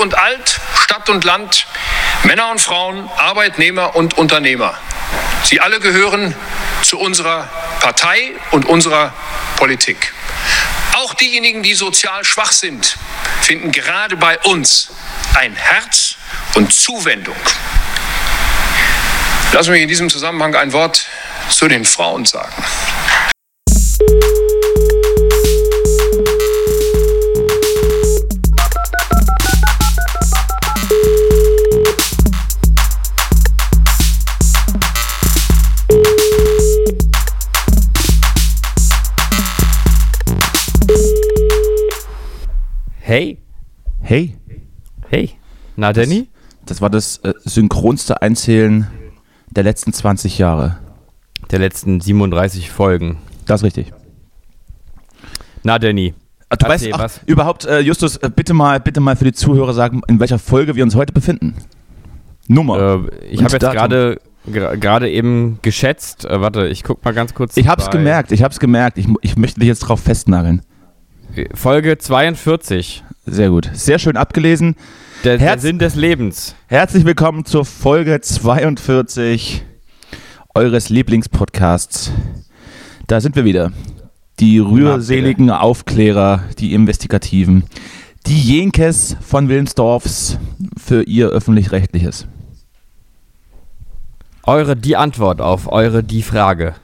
und alt, Stadt und Land, Männer und Frauen, Arbeitnehmer und Unternehmer. Sie alle gehören zu unserer Partei und unserer Politik. Auch diejenigen, die sozial schwach sind, finden gerade bei uns ein Herz und Zuwendung. Lassen Sie mich in diesem Zusammenhang ein Wort zu den Frauen sagen. Hey. Hey. Hey. Na, Danny? Das war das äh, synchronste Einzählen der letzten 20 Jahre. Der letzten 37 Folgen. Das ist richtig. Na, Danny. Ah, Du weißt, ach, überhaupt, äh, Justus, äh, bitte mal, bitte mal für die Zuhörer sagen, in welcher Folge wir uns heute befinden. Nummer. Äh, ich habe jetzt gerade gerade eben geschätzt. Äh, warte, ich guck mal ganz kurz. Ich hab's bei- gemerkt, ich hab's gemerkt. Ich, ich möchte dich jetzt drauf festnageln. Folge 42. Sehr gut. Sehr schön abgelesen. Der, der Sinn des Lebens. Herzlich willkommen zur Folge 42 eures Lieblingspodcasts. Da sind wir wieder. Die rührseligen Aufklärer, die Investigativen, die Jenkes von Wilmsdorfs für ihr öffentlich-rechtliches. Eure die Antwort auf eure die Frage.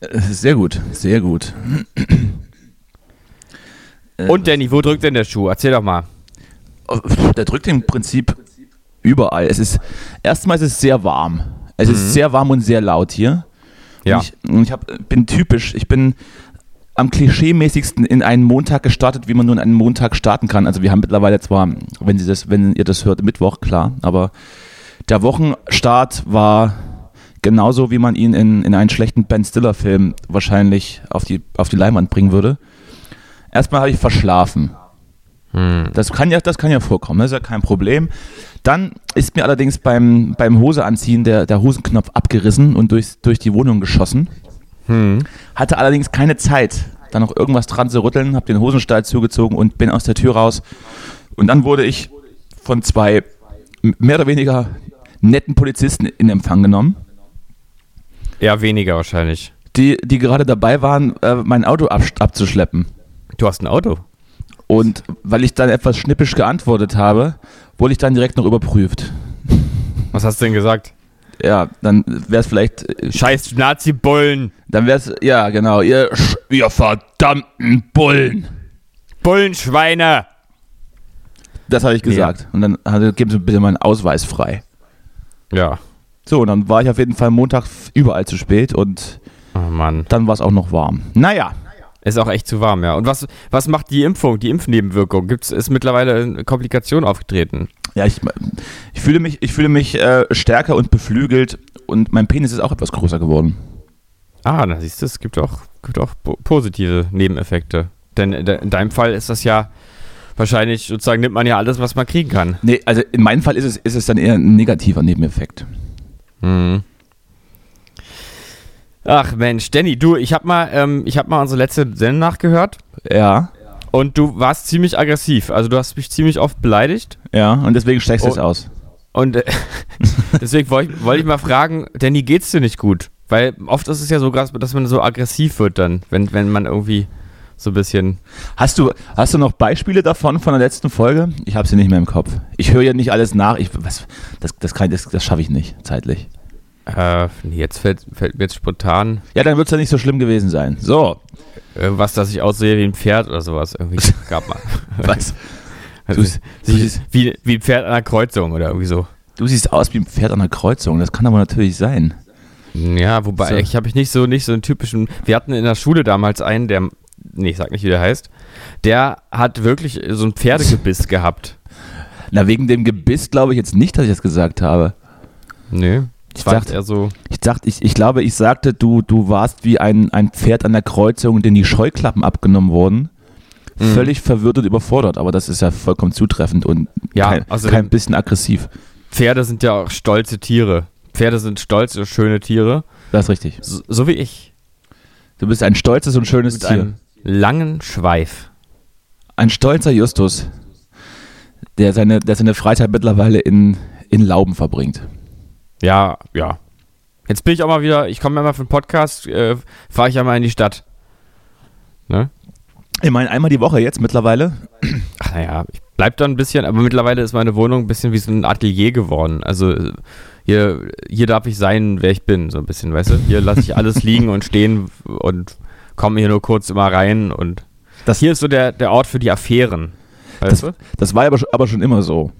Äh, Sehr gut, sehr gut. Äh, Und Danny, wo drückt denn der Schuh? Erzähl doch mal. Der drückt im Prinzip überall. Es ist erstmal ist es sehr warm. Es ist sehr warm und sehr laut hier. Ja. Und ich, und ich hab, bin typisch. Ich bin am klischeemäßigsten in einen Montag gestartet, wie man nur in einen Montag starten kann. Also wir haben mittlerweile zwar, wenn Sie das, wenn ihr das hört, Mittwoch, klar, aber der Wochenstart war genauso, wie man ihn in, in einen schlechten Ben Stiller-Film wahrscheinlich auf die, auf die Leinwand bringen würde. Erstmal habe ich verschlafen. Das kann ja, das kann ja vorkommen, das ist ja kein Problem. Dann ist mir allerdings beim, beim Hoseanziehen der, der Hosenknopf abgerissen und durch, durch die Wohnung geschossen. Hatte allerdings keine Zeit, da noch irgendwas dran zu rütteln, habe den Hosenstall zugezogen und bin aus der Tür raus. Und dann wurde ich von zwei mehr oder weniger netten Polizisten in Empfang genommen, Eher weniger wahrscheinlich. die, die gerade dabei waren, äh, mein Auto ab, abzuschleppen. Du hast ein Auto. Und weil ich dann etwas schnippisch geantwortet habe, wurde ich dann direkt noch überprüft. Was hast du denn gesagt? Ja, dann wäre es vielleicht, äh, Scheiß Nazi-Bullen. dann wäre es, ja genau, ihr, ihr verdammten Bullen. Bullenschweine. Das habe ich gesagt. Und dann hatte, geben Sie bitte meinen Ausweis frei. Ja. So, und dann war ich auf jeden Fall Montag überall zu spät und Oh Mann. dann war es auch noch warm. Naja, Ist auch echt zu warm, ja. Und was, was macht die Impfung, die Impfnebenwirkung? Gibt's, ist mittlerweile eine Komplikation aufgetreten? ja, ich, ich fühle mich, ich fühle mich äh, stärker und beflügelt und mein Penis ist auch etwas größer geworden. Ah, da siehst du, es gibt auch, gibt auch po- positive Nebeneffekte. Denn in de- in deinem Fall ist das ja wahrscheinlich, sozusagen nimmt man ja alles, was man kriegen kann. Nee, also in meinem Fall ist es, ist es dann eher ein negativer Nebeneffekt. Mhm. Ach Mensch, Danny, du, ich hab mal, ähm, ich hab mal unsere letzte Sendung nachgehört Ja, und du warst ziemlich aggressiv. Also du hast mich ziemlich oft beleidigt ja, und deswegen steigst du es Oh. aus. und äh, deswegen wollte ich, wollte ich mal fragen, Danny, geht's dir nicht gut? Weil oft ist es ja so, dass man so aggressiv wird dann, wenn, wenn man irgendwie so ein bisschen Hast du, hast du noch Beispiele davon von der letzten Folge? Ich habe sie nicht mehr im Kopf. Ich höre ja nicht alles nach. Ich, was, das das, kann- das, das schaffe ich nicht, zeitlich. Äh, nee, jetzt fällt, fällt mir jetzt spontan Ja, dann wird es ja nicht so schlimm gewesen sein. So, irgendwas, dass ich aussehe wie ein Pferd oder sowas. Irgendwie gab mal. was? Also, Du- du wie, wie, ein Pferd an einer Kreuzung oder irgendwie so. Du siehst aus wie ein Pferd an einer Kreuzung. Das kann aber natürlich sein. Ja, wobei, So. ich habe ich nicht so, nicht so einen typischen. Wir hatten in der Schule damals einen, der, nee, ich sag nicht, wie der heißt, der hat wirklich so ein Pferdegebiss gehabt. Na, wegen dem Gebiss glaube ich jetzt nicht, dass ich das gesagt habe. Nö. Ich dachte- eher so. Ich, dachte, ich, ich glaube, ich sagte, du, du warst wie ein, ein Pferd an der Kreuzung, denen die Scheuklappen abgenommen wurden. Mhm. Völlig verwirrt und überfordert. Aber das ist ja vollkommen zutreffend und Ja, kein, außerdem- kein bisschen aggressiv. Pferde sind ja auch stolze Tiere. Pferde sind stolze, schöne Tiere. Das ist richtig. So, so wie ich. Du bist ein stolzes und schönes Mit Tier. einem langen Schweif. Ein stolzer Justus. der seine, der seine Freizeit mittlerweile in, in Lauben verbringt. Ja, ja. Jetzt bin ich auch mal wieder, ich komme mal für den Podcast, äh, fahre ich ja mal in die Stadt. Ne? Ich meine, einmal die Woche jetzt mittlerweile. Ach naja, ich bleib da ein bisschen, aber mittlerweile ist meine Wohnung ein bisschen wie so ein Atelier geworden. Also hier, hier darf ich sein, wer ich bin, so ein bisschen, weißt du? Hier lasse ich alles liegen und stehen und komme hier nur kurz immer rein und Das- hier ist so der, der Ort für die Affären. Weißt Das, du? das war aber, aber schon immer so,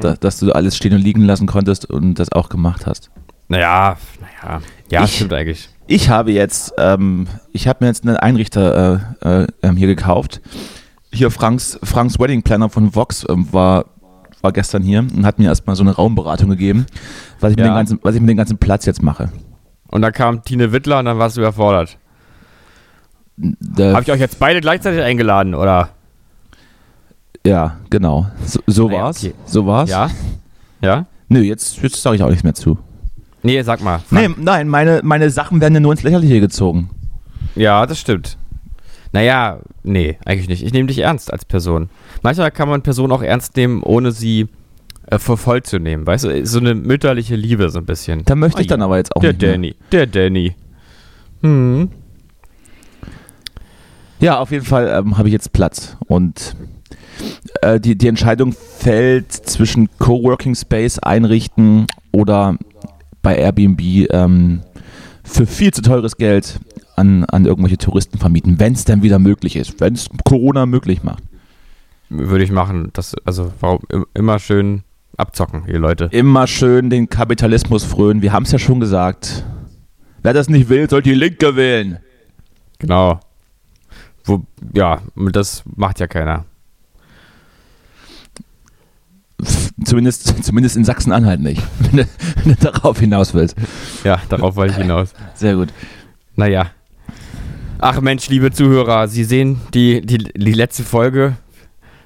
da, dass du alles stehen und liegen lassen konntest und das auch gemacht hast. Naja, naja. Ja, Ich- stimmt eigentlich. Ich habe jetzt, ähm, ich habe mir jetzt einen Einrichter äh, äh, ähm, hier gekauft. Hier Franks, Franks Wedding Planner von Vox ähm, war, war gestern hier und hat mir erstmal so eine Raumberatung gegeben, was ich, mit Ja. den ganzen, was ich mit dem ganzen Platz jetzt mache. Und dann kam Tine Wittler und dann warst du überfordert. Da, Habe ich euch jetzt beide gleichzeitig eingeladen, oder? Ja, genau. So, so Naja, war's. okay. So war's. Ja? Ja? Nö, jetzt, jetzt sage ich auch nichts mehr zu. Nee, sag mal. Nee, nein, meine, meine Sachen werden ja nur ins Lächerliche gezogen. Ja, das stimmt. Naja, nee, eigentlich nicht. Ich nehme dich ernst als Person. Manchmal kann man Personen auch ernst nehmen, ohne sie äh, für voll zu nehmen. Weißt du, so eine mütterliche Liebe so ein bisschen. Da möchte ich dann aber jetzt auch Der nicht mehr. Danny, der Danny. Hm. Ja, auf jeden Fall ähm, habe ich jetzt Platz. Und äh, die, die Entscheidung fällt zwischen Coworking Space einrichten oder bei Airbnb ähm, für viel zu teures Geld an, an irgendwelche Touristen vermieten, wenn es denn wieder möglich ist, wenn es Corona möglich macht. Würde ich machen. Das, also, warum im- immer schön abzocken, ihr Leute. Immer schön den Kapitalismus frönen. Wir haben es ja schon gesagt. Wer das nicht will, soll die Linke wählen. Genau. Wo, ja, das macht ja keiner. Zumindest, zumindest in Sachsen-Anhalt nicht, wenn du, wenn du darauf hinaus willst. Ja, darauf wollte ich hinaus. Sehr gut. Naja. Ach Mensch, liebe Zuhörer, Sie sehen die, die, die letzte Folge,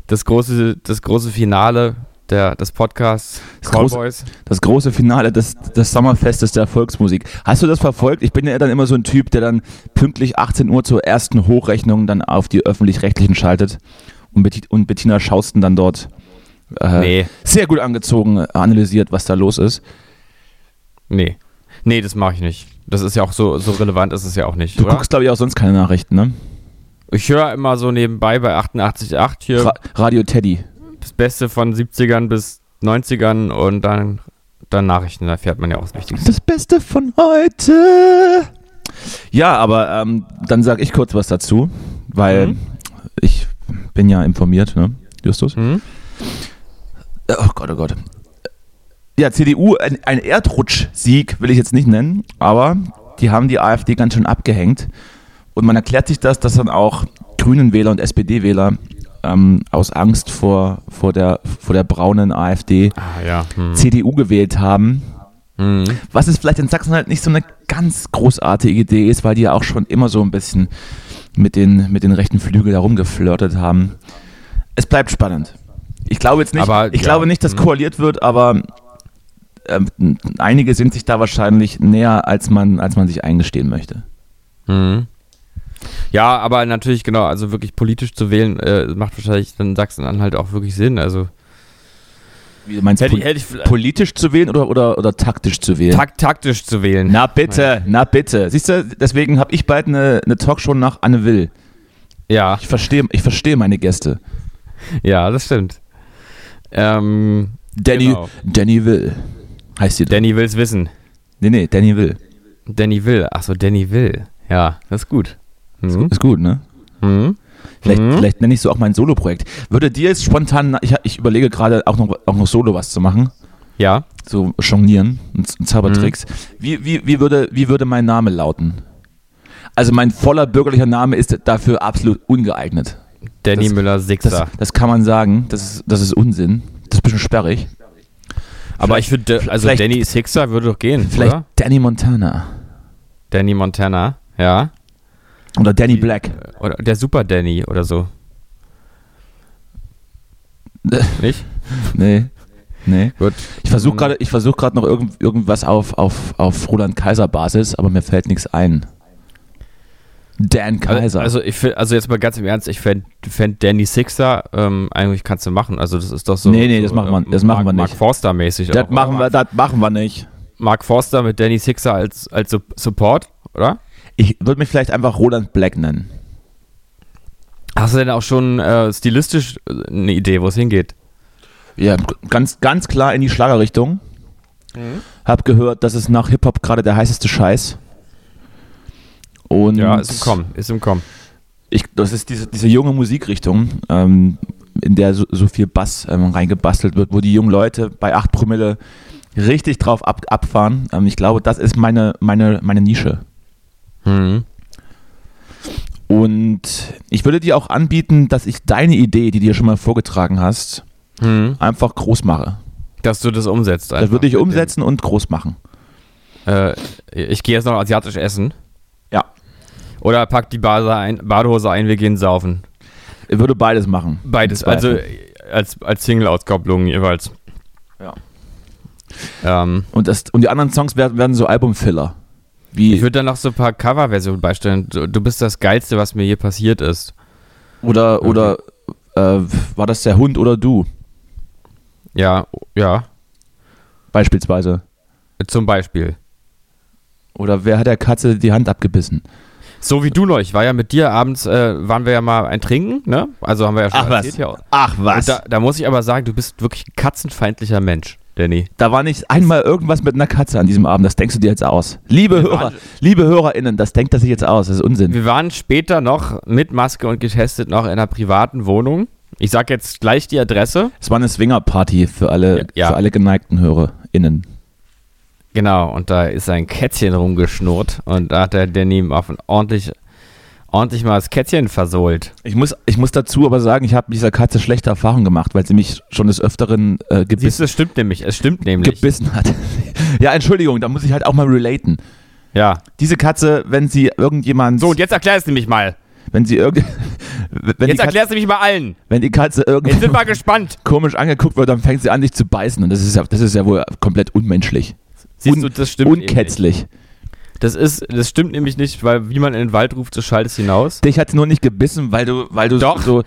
das große, das große Finale der, des Podcasts Das große- Callboys. Das große Finale des, des Sommerfestes der Volksmusik. Hast du das verfolgt? Ich bin ja dann immer so ein Typ, der dann pünktlich 18 Uhr zur ersten Hochrechnung dann auf die Öffentlich-Rechtlichen schaltet und Bettina Schausten dann dort äh, Nee, sehr gut angezogen analysiert, was da los ist. nee. Nee, das mache ich nicht. Das ist ja auch so, so relevant ist es ja auch nicht, Du oder? guckst, glaube ich, auch sonst keine Nachrichten, ne? Ich höre immer so nebenbei bei 88.8 hier Ra Radio Teddy. das Beste von 70ern bis 90ern und dann, dann Nachrichten, da fährt man ja auch das Wichtigste. Das Beste von heute. Ja, aber ähm, dann sage ich kurz was dazu, weil Mhm. ich bin ja informiert, ne? Justus? Hm? Oh Gott, oh Gott. Ja, CDU, ein, ein Erdrutschsieg will ich jetzt nicht nennen, aber die haben die AfD ganz schön abgehängt. Und man erklärt sich das, dass dann auch Grünen-Wähler und SPD-Wähler ähm, aus Angst vor, vor, der, vor der braunen AfD Ah, ja. Hm. CDU gewählt haben. Hm. Was es vielleicht in Sachsen halt nicht so eine ganz großartige Idee ist, weil die ja auch schon immer so ein bisschen mit den, mit den rechten Flügel da rumgeflirtet haben. Es bleibt spannend. Ich glaube jetzt nicht, Aber, ich ja, glaube nicht, dass hm. koaliert wird, aber ähm, einige sind sich da wahrscheinlich näher, als man, als man sich eingestehen möchte. Mhm. Ja, aber natürlich, genau, also wirklich politisch zu wählen, äh, macht wahrscheinlich dann Sachsen-Anhalt auch wirklich Sinn. Also Wie du meinst, hätte, hätte ich politisch zu wählen oder, oder, oder taktisch zu wählen? tak taktisch zu wählen. na bitte, na bitte. Siehst du, deswegen habe ich bald eine, eine Talkshow nach Anne Will. Ja, Ich verstehe ich verstehe meine Gäste. ja, das stimmt. Ähm, Danny, Genau. Danny Will heißt sie. doch. Danny will's wissen. Nee, nee, Danny Will. Danny will. Achso, Danny will. Ja, das ist gut. Mhm. Ist gut, ne? Mhm. Vielleicht, Mhm. vielleicht nenne ich so auch mein Solo-Projekt. Würde dir jetzt spontan, ich, ich überlege gerade auch noch, auch noch Solo was zu machen, Ja. so jonglieren und, und Zaubertricks. Mhm. Wie, wie, wie, würde, wie würde mein Name lauten? Also mein voller bürgerlicher Name ist dafür absolut ungeeignet. Danny Das- Müller Das, Sixer. das kann man sagen, das ist, das ist Unsinn. Das ist ein bisschen sperrig. Aber ich würde, also vielleicht- Danny Sixer würde doch gehen, Vielleicht oder? Danny Montana. Danny Montana, ja. Oder Danny Black. Oder der Super Danny oder so. Nicht? Nee. Nee. Gut. Ich versuche gerade ich versuch noch irgend, irgendwas auf, auf, auf Roland Kaiser Basis, aber mir fällt nichts ein. Dan Kaiser. Also, ich find, also jetzt mal ganz im Ernst, ich fände fänd Danny Sixer ähm, eigentlich kannst du machen. Also das ist doch so. Nee, nee, so, das machen wir- ähm, das machen wir nicht. Mark Forster mäßig. das auch, machen oder? wir, das machen wir nicht. Mark Forster mit Danny Sixer als, als Su- Support, oder? Ich würde mich vielleicht einfach Roland Black nennen. Hast du denn auch schon äh, stilistisch äh, eine Idee, wo es hingeht? Ja, ganz, ganz klar in die Schlagerrichtung. Hab gehört, das ist nach Hip-Hop gerade der heißeste Scheiß. Und Ja, ist im Kommen, ist im Kommen. Ich, das ist diese, diese junge Musikrichtung, ähm, in der so, so viel Bass ähm, reingebastelt wird, wo die jungen Leute bei 8 Promille richtig drauf ab, abfahren. Ähm, ich glaube, das ist meine, meine, meine Nische. Mhm. Und ich würde dir auch anbieten, dass ich deine Idee, die du dir schon mal vorgetragen hast, Mhm. einfach groß mache. Dass du das umsetzt. Das würde ich umsetzen und groß machen. Äh, ich gehe jetzt noch asiatisch essen. Ja. Oder pack die Bade ein, Badehose ein, wir gehen saufen. Ich würde beides machen. Beides, also als, als Single-Auskopplung jeweils. Ja. Ähm, Und, das, und die anderen Songs werden, werden so Albumfiller. Wie, ich würde dann noch so ein paar Coverversionen beistellen. Du, du bist das Geilste, was mir je passiert ist. oder oder äh, war das der Hund oder du? Ja, ja, Beispielsweise. zum Beispiel. Oder wer hat der Katze die Hand abgebissen? So wie du noch. Ich war ja mit dir abends, äh, waren wir ja mal ein Trinken, ne? Also haben wir ja schon erzählt. Ja. Ach Und da, da muss ich aber sagen, du bist wirklich ein katzenfeindlicher Mensch, Danny. Da war nicht einmal irgendwas mit einer Katze an diesem Abend. Das denkst du dir jetzt aus. Liebe Wir Hörer, waren- liebe HörerInnen, das denkt er sich jetzt aus. Das ist Unsinn. Wir waren später noch mit Maske und getestet noch in einer privaten Wohnung. Ich sag jetzt gleich die Adresse. Es war eine Swinger-Party für alle, Ja, ja. für alle geneigten HörerInnen. Genau, und da ist ein Kätzchen rumgeschnurrt und da hat der Danny ihm auf ein ordentlich, ordentlich mal das Kätzchen versohlt. Ich muss, ich muss dazu aber sagen, ich habe mit dieser Katze schlechte Erfahrungen gemacht, weil sie mich schon des Öfteren äh, Siehst gebiss, du, es stimmt nämlich, es stimmt nämlich. gebissen hat. ja, Entschuldigung, da muss ich halt auch mal relaten. Ja. Diese Katze, wenn sie irgendjemand, So, und jetzt erklär es nämlich mal. wenn sie irgend, wenn, die Jetzt Katze, erklär es nämlich mal allen. wenn die Katze Jetzt sind irgendwie wir gespannt. komisch angeguckt wird, dann fängt sie an, dich zu beißen und das ist ja, das ist ja wohl komplett unmenschlich. Siehst du, das stimmt eben. Unkätzlich. Das ist, das stimmt nämlich nicht, weil wie man in den Wald ruft, so schallt es hinaus. Dich hat nur nicht gebissen, weil du, weil du Doch. so,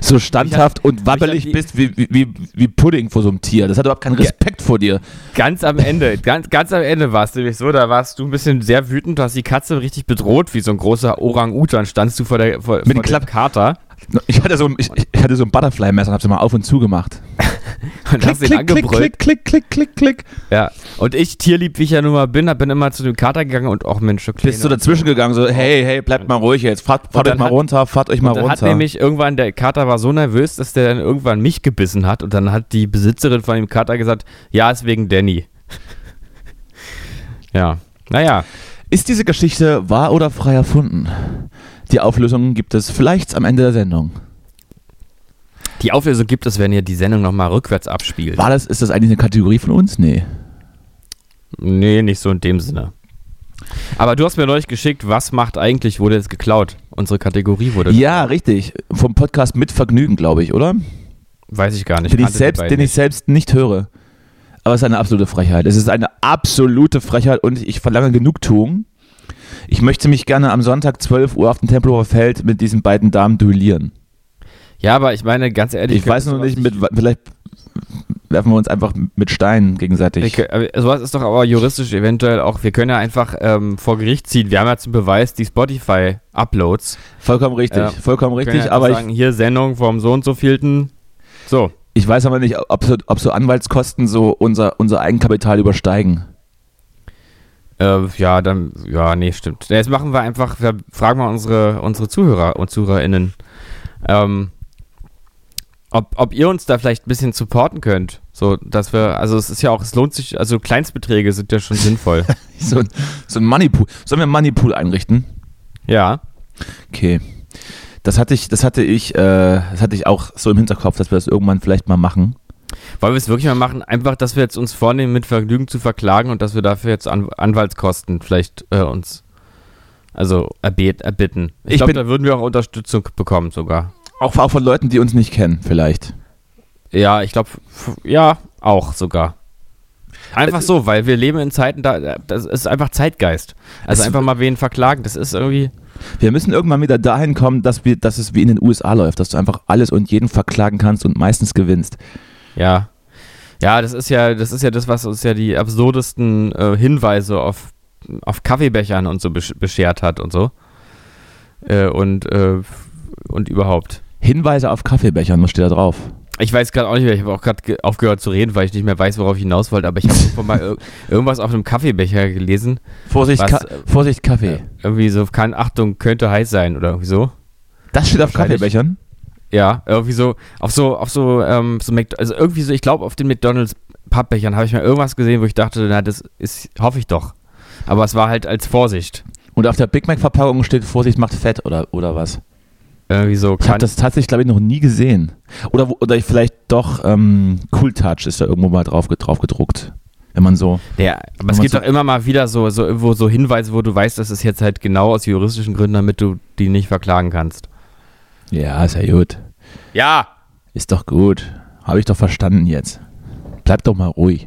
so standhaft und wabbelig bist wie, wie, wie, Pudding vor so einem Tier. Das hat überhaupt keinen Respekt vor dir. Ganz am Ende, ganz, ganz am Ende war es nämlich so, da warst du ein bisschen sehr wütend, du hast die Katze richtig bedroht, wie so ein großer Orang-Utan, standst du vor der, vor, Mit vor dem Kater Ich hatte so ein, ich, ich hatte so ein Butterfly-Messer und hab's mal auf und zu gemacht. und hast ihn klick, klick, angebrüllt. klick, klick, klick, klick. Ja. Und ich, tierlieb wie ich ja nun mal bin, bin immer zu dem Kater gegangen und auch Mensch, okay. Bist du dazwischen gegangen, so, hey, hey, bleibt mal ruhig jetzt, fahrt, fahrt euch mal hat- runter, fahrt euch mal dann hat runter. nämlich irgendwann, der Kater war so nervös, dass der dann irgendwann mich gebissen hat und dann hat die Besitzerin von dem Kater gesagt, ja, ist wegen Danny. ja, naja, Ist diese Geschichte wahr oder frei erfunden? Die Auflösung gibt es vielleicht am Ende der Sendung. die Auflösung gibt es, wenn ihr die Sendung nochmal rückwärts abspielt. War das, ist das eigentlich eine Kategorie von uns? Nee. Nee, nicht so in dem Sinne. Aber du hast mir neulich geschickt, was macht eigentlich, wurde jetzt geklaut? Unsere Kategorie wurde Ja, richtig. Vom Podcast mit Vergnügen, glaube ich, oder? Weiß ich gar nicht. den ich, selbst, den ich nicht. selbst nicht höre. Aber es ist eine absolute Frechheit. Es ist eine absolute Frechheit und ich verlange Genugtuung. Ich möchte mich gerne am Sonntag 12 Uhr auf dem Tempelhofer Feld mit diesen beiden Damen duellieren. Ja, aber ich meine, ganz ehrlich. Ich weiß noch nicht, mit, vielleicht werfen wir uns einfach mit Steinen gegenseitig. Aber sowas ist doch aber juristisch eventuell auch, wir können ja einfach ähm, vor Gericht ziehen. Wir haben ja zum Beweis die Spotify-Uploads. Vollkommen richtig, Ja. vollkommen richtig. ja aber einfach ich, sagen, hier Sendung vom so und so vielten. So. ich weiß aber nicht, ob so, ob so Anwaltskosten so unser, unser Eigenkapital übersteigen. Äh, ja, dann, ja, nee, stimmt. Jetzt machen wir einfach, wir fragen mal unsere, unsere Zuhörer und ZuhörerInnen, ähm, ob, ob ihr uns da vielleicht ein bisschen supporten könnt. So, dass wir, also es ist ja auch, es lohnt sich, also Kleinstbeträge sind ja schon sinnvoll. So, ein- so ein Moneypool. Sollen wir einen Moneypool einrichten? Ja. Okay. Das hatte ich, das hatte ich, äh, das hatte ich auch so im Hinterkopf, dass wir das irgendwann vielleicht mal machen. Wollen wir es wirklich mal machen? Einfach, dass wir jetzt uns vornehmen, mit Vergnügen zu verklagen und dass wir dafür jetzt An Anwaltskosten vielleicht äh, uns also erbet erbitten. Ich, Ich glaube, da würden wir auch Unterstützung bekommen sogar. Auch, auch von Leuten, die uns nicht kennen, vielleicht. Ja, ich glaube, ja, auch sogar. Einfach Also- so, weil wir leben in Zeiten, da das ist einfach Zeitgeist. Also Es- einfach mal wen verklagen, das ist irgendwie. Wir müssen irgendwann wieder dahin kommen, dass, wir, dass es wie in den USA läuft, dass du einfach alles und jeden verklagen kannst und meistens gewinnst. Ja. Ja, das ist ja, das ist ja das, was uns ja die absurdesten äh, Hinweise auf, auf Kaffeebechern und so besch beschert hat und so. Äh, und, äh, und überhaupt. Hinweise auf Kaffeebechern, was steht da drauf? Ich weiß gerade auch nicht mehr, ich habe auch gerade aufgehört zu reden, weil ich nicht mehr weiß, worauf ich hinaus wollte, aber ich habe mal ir irgendwas auf einem Kaffeebecher gelesen. Vorsicht, Was, Ka äh, Vorsicht Kaffee. Irgendwie so, keine Achtung, könnte heiß sein oder irgendwie so. das steht auf. Kaffeebechern? Ja, irgendwie so, auf so, auf so, ähm, so Mc also irgendwie so, ich glaube, auf den McDonalds Pappbechern habe ich mal irgendwas gesehen, wo ich dachte, na, das ist, hoffe ich doch. Aber es war halt als Vorsicht. Und auf der Big Mac Verpackung steht Vorsicht macht fett oder, oder was? Irgendwie so, Ich habe das tatsächlich, glaube ich, noch nie gesehen. Oder, oder ich vielleicht doch ähm, Cool Touch ist da irgendwo mal drauf, drauf gedruckt. Wenn man so. Der, aber es gibt so- doch immer mal wieder so, so irgendwo so Hinweise, wo du weißt, dass es jetzt halt genau aus juristischen Gründen, damit du die nicht verklagen kannst. Ja, ist ja gut. Ja. Ist doch gut. Habe ich doch verstanden jetzt. Bleib doch mal ruhig.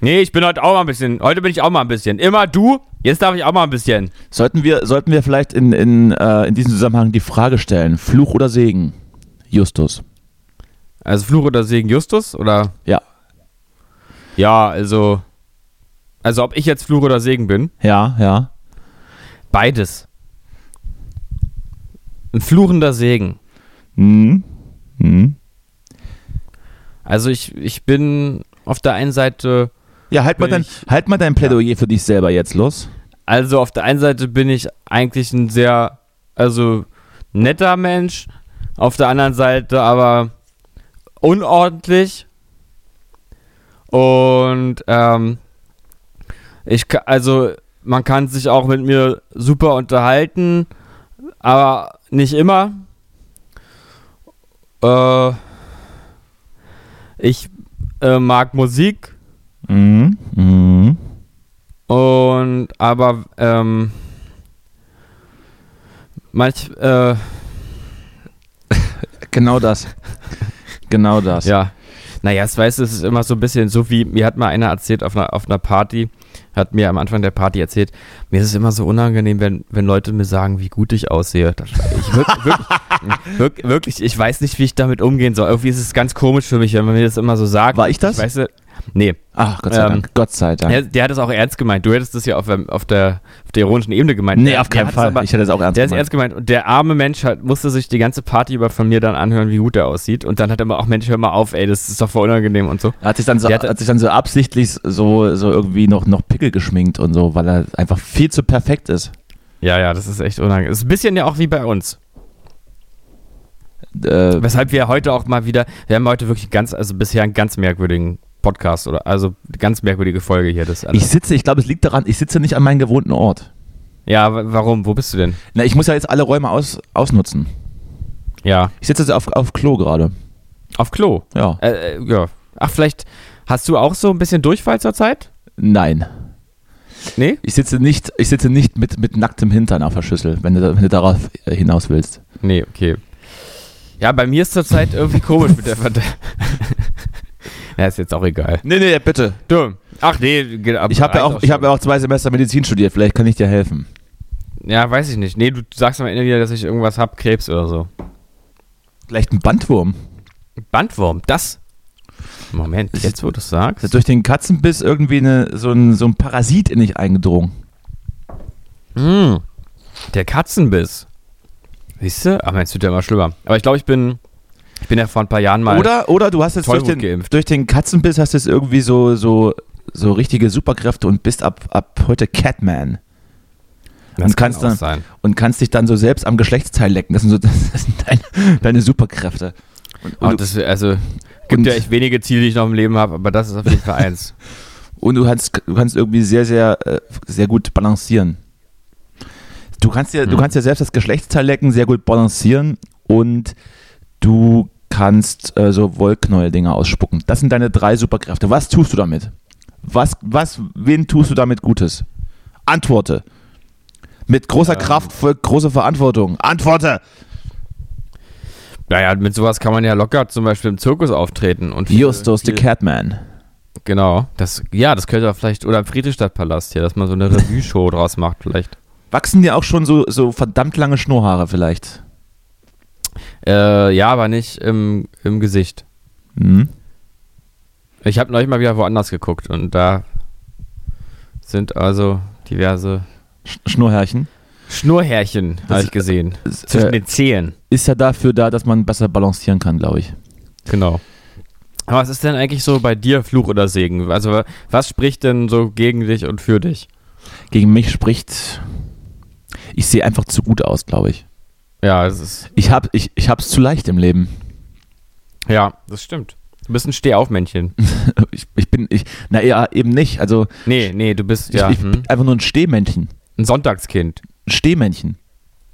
Nee, ich bin heute auch mal ein bisschen, heute bin ich auch mal ein bisschen. Immer du, jetzt darf ich auch mal ein bisschen. Sollten wir, sollten wir vielleicht in, in, äh, in diesem Zusammenhang die Frage stellen: Fluch oder Segen? Justus. Also Fluch oder Segen Justus oder? Ja. Ja, also, also ob ich jetzt Fluch oder Segen bin? Ja, ja. Beides. Ein fluchender Segen. Hm. Hm. Also ich, ich bin auf der einen Seite, Ja, halt mal, dein, ich- halt mal dein Plädoyer für dich selber jetzt los. also auf der einen Seite bin ich eigentlich ein sehr, also netter Mensch, auf der anderen Seite aber unordentlich und ähm, ich, also man kann sich auch mit mir super unterhalten, aber nicht immer. Äh, ich äh, mag Musik Mhm. Mhm. und aber ähm, manch äh, Genau das. genau das. ja naja, es weiß, es ist immer so ein bisschen so wie mir hat mal einer erzählt auf einer auf einer Party, hat mir am Anfang der Party erzählt, mir ist es immer so unangenehm, wenn wenn Leute mir sagen, wie gut ich aussehe. Ich wirklich, wirklich, wirklich, ich weiß nicht, wie ich damit umgehen soll. Irgendwie ist es ganz komisch für mich, wenn man mir das immer so sagt. War ich das? Ich weiß, nee, Ach, Gott sei Ähm, Dank. Gott sei Dank. der, der hat es auch ernst gemeint. Du hättest das ja auf, der- auf, der, auf der ironischen Ebene gemeint. nee, Der- auf der keinen Fall. aber- ich hätte es auch ernst Der ist gemeint. ernst gemeint. Und der arme Mensch hat, musste sich die ganze Party über von mir dann anhören, wie gut er aussieht. Und dann hat er immer auch, Mensch, hör mal auf, ey, das ist doch voll unangenehm und so. Er hat sich dann so, Der hatte- hat sich dann so absichtlich so, so irgendwie noch, noch Pickel geschminkt und so, weil er einfach viel zu perfekt ist. Ja, ja, das ist echt unangenehm. Das ist ein bisschen ja auch wie bei uns. Äh, Weshalb wir heute auch mal wieder, wir haben heute wirklich ganz, also bisher einen ganz merkwürdigen Podcast oder, also ganz merkwürdige Folge hier. Das ich sitze, ich glaube, es liegt daran, ich sitze nicht an meinem gewohnten Ort. Ja, wa- warum? Wo bist du denn? Na, ich muss ja jetzt alle Räume aus, ausnutzen. Ja, Ich sitze jetzt auf, auf Klo gerade. auf Klo. Ja. Äh, äh, ja. Ach, vielleicht hast du auch so ein bisschen Durchfall zur Zeit? Nein. Nee? Ich sitze nicht, ich sitze nicht mit, mit nacktem Hintern auf der Schüssel, wenn du, wenn du darauf äh, hinaus willst. Nee, okay. Ja, bei mir ist zurzeit irgendwie komisch mit der Verd Ja, ist jetzt auch egal. Nee, nee, bitte. Du. Ach nee, geht ab. Ich habe ja, reicht auch, ich hab schon. ja auch zwei Semester Medizin studiert, vielleicht kann ich dir helfen. Ja, weiß ich nicht. Nee, du sagst am Ende wieder, dass ich irgendwas hab, Krebs oder so. Vielleicht ein Bandwurm. Bandwurm, das. Moment, jetzt wo du es Ist sagst. durch den Katzenbiss irgendwie eine, so, ein, so ein Parasit in dich eingedrungen. Hm, der Katzenbiss. Siehst du? Aber jetzt wird ja immer schlimmer. Aber ich glaube, ich bin. Ich bin ja vor ein paar Jahren mal. Oder, oder du hast jetzt durch den, geimpft. durch den Katzenbiss hast du jetzt irgendwie so, so, so richtige Superkräfte und bist ab, ab heute Catman. das und kann kannst auch dann- sein. Und kannst dich dann so selbst am Geschlechtsteil lecken. Das sind, so, das sind deine, deine Superkräfte. Und, und, du, das, also, gibt ja echt wenige Ziele, die ich noch im Leben habe, aber das ist auf jeden Fall eins. und du, kannst, du kannst irgendwie sehr, sehr, äh, sehr gut balancieren. Du kannst, du Hm. kannst dir selbst das Geschlechtsteil lecken, sehr gut balancieren und du kannst äh, so Wollknäuel-Dinger ausspucken. Das sind deine drei Superkräfte. Was tust du damit? Was, was, wen tust du damit Gutes? Antworte. Mit großer Ähm. Kraft folgt große Verantwortung. Antworte! Naja, mit sowas kann man ja locker zum Beispiel im Zirkus auftreten. Und viel- Justus the Catman. Genau. Das, ja, das könnte er vielleicht, oder im Friedrichstadtpalast hier, dass man so eine Revue-Show draus macht, vielleicht. Wachsen dir auch schon so, so verdammt lange Schnurrhaare vielleicht? Äh, ja, aber nicht im, im Gesicht. Hm? Ich habe neulich mal wieder woanders geguckt und da sind also diverse Sch Schnurrhärchen. Schnurrhärchen, habe ich gesehen. Ist, Zwischen äh, den Zehen. ist ja dafür da, dass man besser balancieren kann, glaube ich. Genau. Aber was ist denn eigentlich so bei dir Fluch oder Segen? Also was spricht denn so gegen dich und für dich? Gegen mich spricht, ich sehe einfach zu gut aus, glaube ich. Ja, das ist Ich habe ich, ich hab's zu leicht im Leben. ja, das stimmt. Du bist ein Stehaufmännchen. Ich, ich bin, ich, na ja, eben nicht. Also, Nee, nee, du bist ich, ja ich hm, bin einfach nur ein Stehmännchen. ein Sonntagskind. Ein Stehmännchen.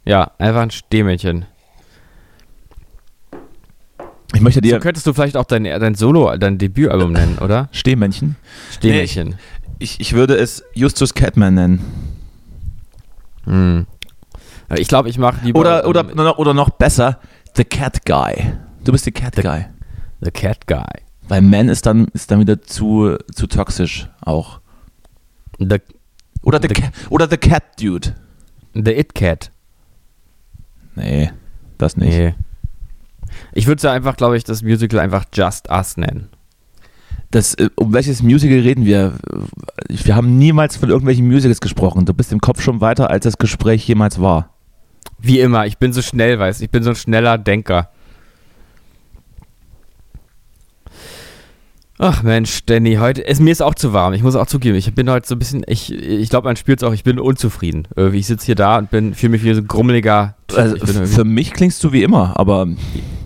Ja, einfach ein Stehmännchen. Ich möchte So dir. könntest du vielleicht auch dein, dein Solo, dein Debütalbum nennen, oder? Stehmännchen? Stehmännchen. Ich, ich würde es Justus Catman nennen. Hm. Ich glaube, ich mache lieber Oder, oder, ähm, oder, noch besser, The Cat Guy. Du bist der Cat Guy. The Cat Guy. Weil Man ist dann, ist dann wieder zu, zu toxisch auch. The, Oder the, The- Ca- oder the Cat Dude. the It Cat. Nee, das nicht. Nee. Ich würde ja einfach, glaube ich, das Musical einfach Just Us nennen. Das, äh, um welches Musical reden wir? Wir haben niemals von irgendwelchen Musicals gesprochen. Du bist im Kopf schon weiter, als das Gespräch jemals war. Wie immer, ich bin so schnell, weißt ich bin so ein schneller Denker. Ach Mensch, Danny, heute, es, mir ist auch zu warm. Ich muss auch zugeben, ich bin heute so ein bisschen, ich, ich glaube, man spürt es auch, ich bin unzufrieden. Ich sitze hier da und bin, fühle mich wie so ein grummeliger. Typ. Also, für mich klingst du wie immer, aber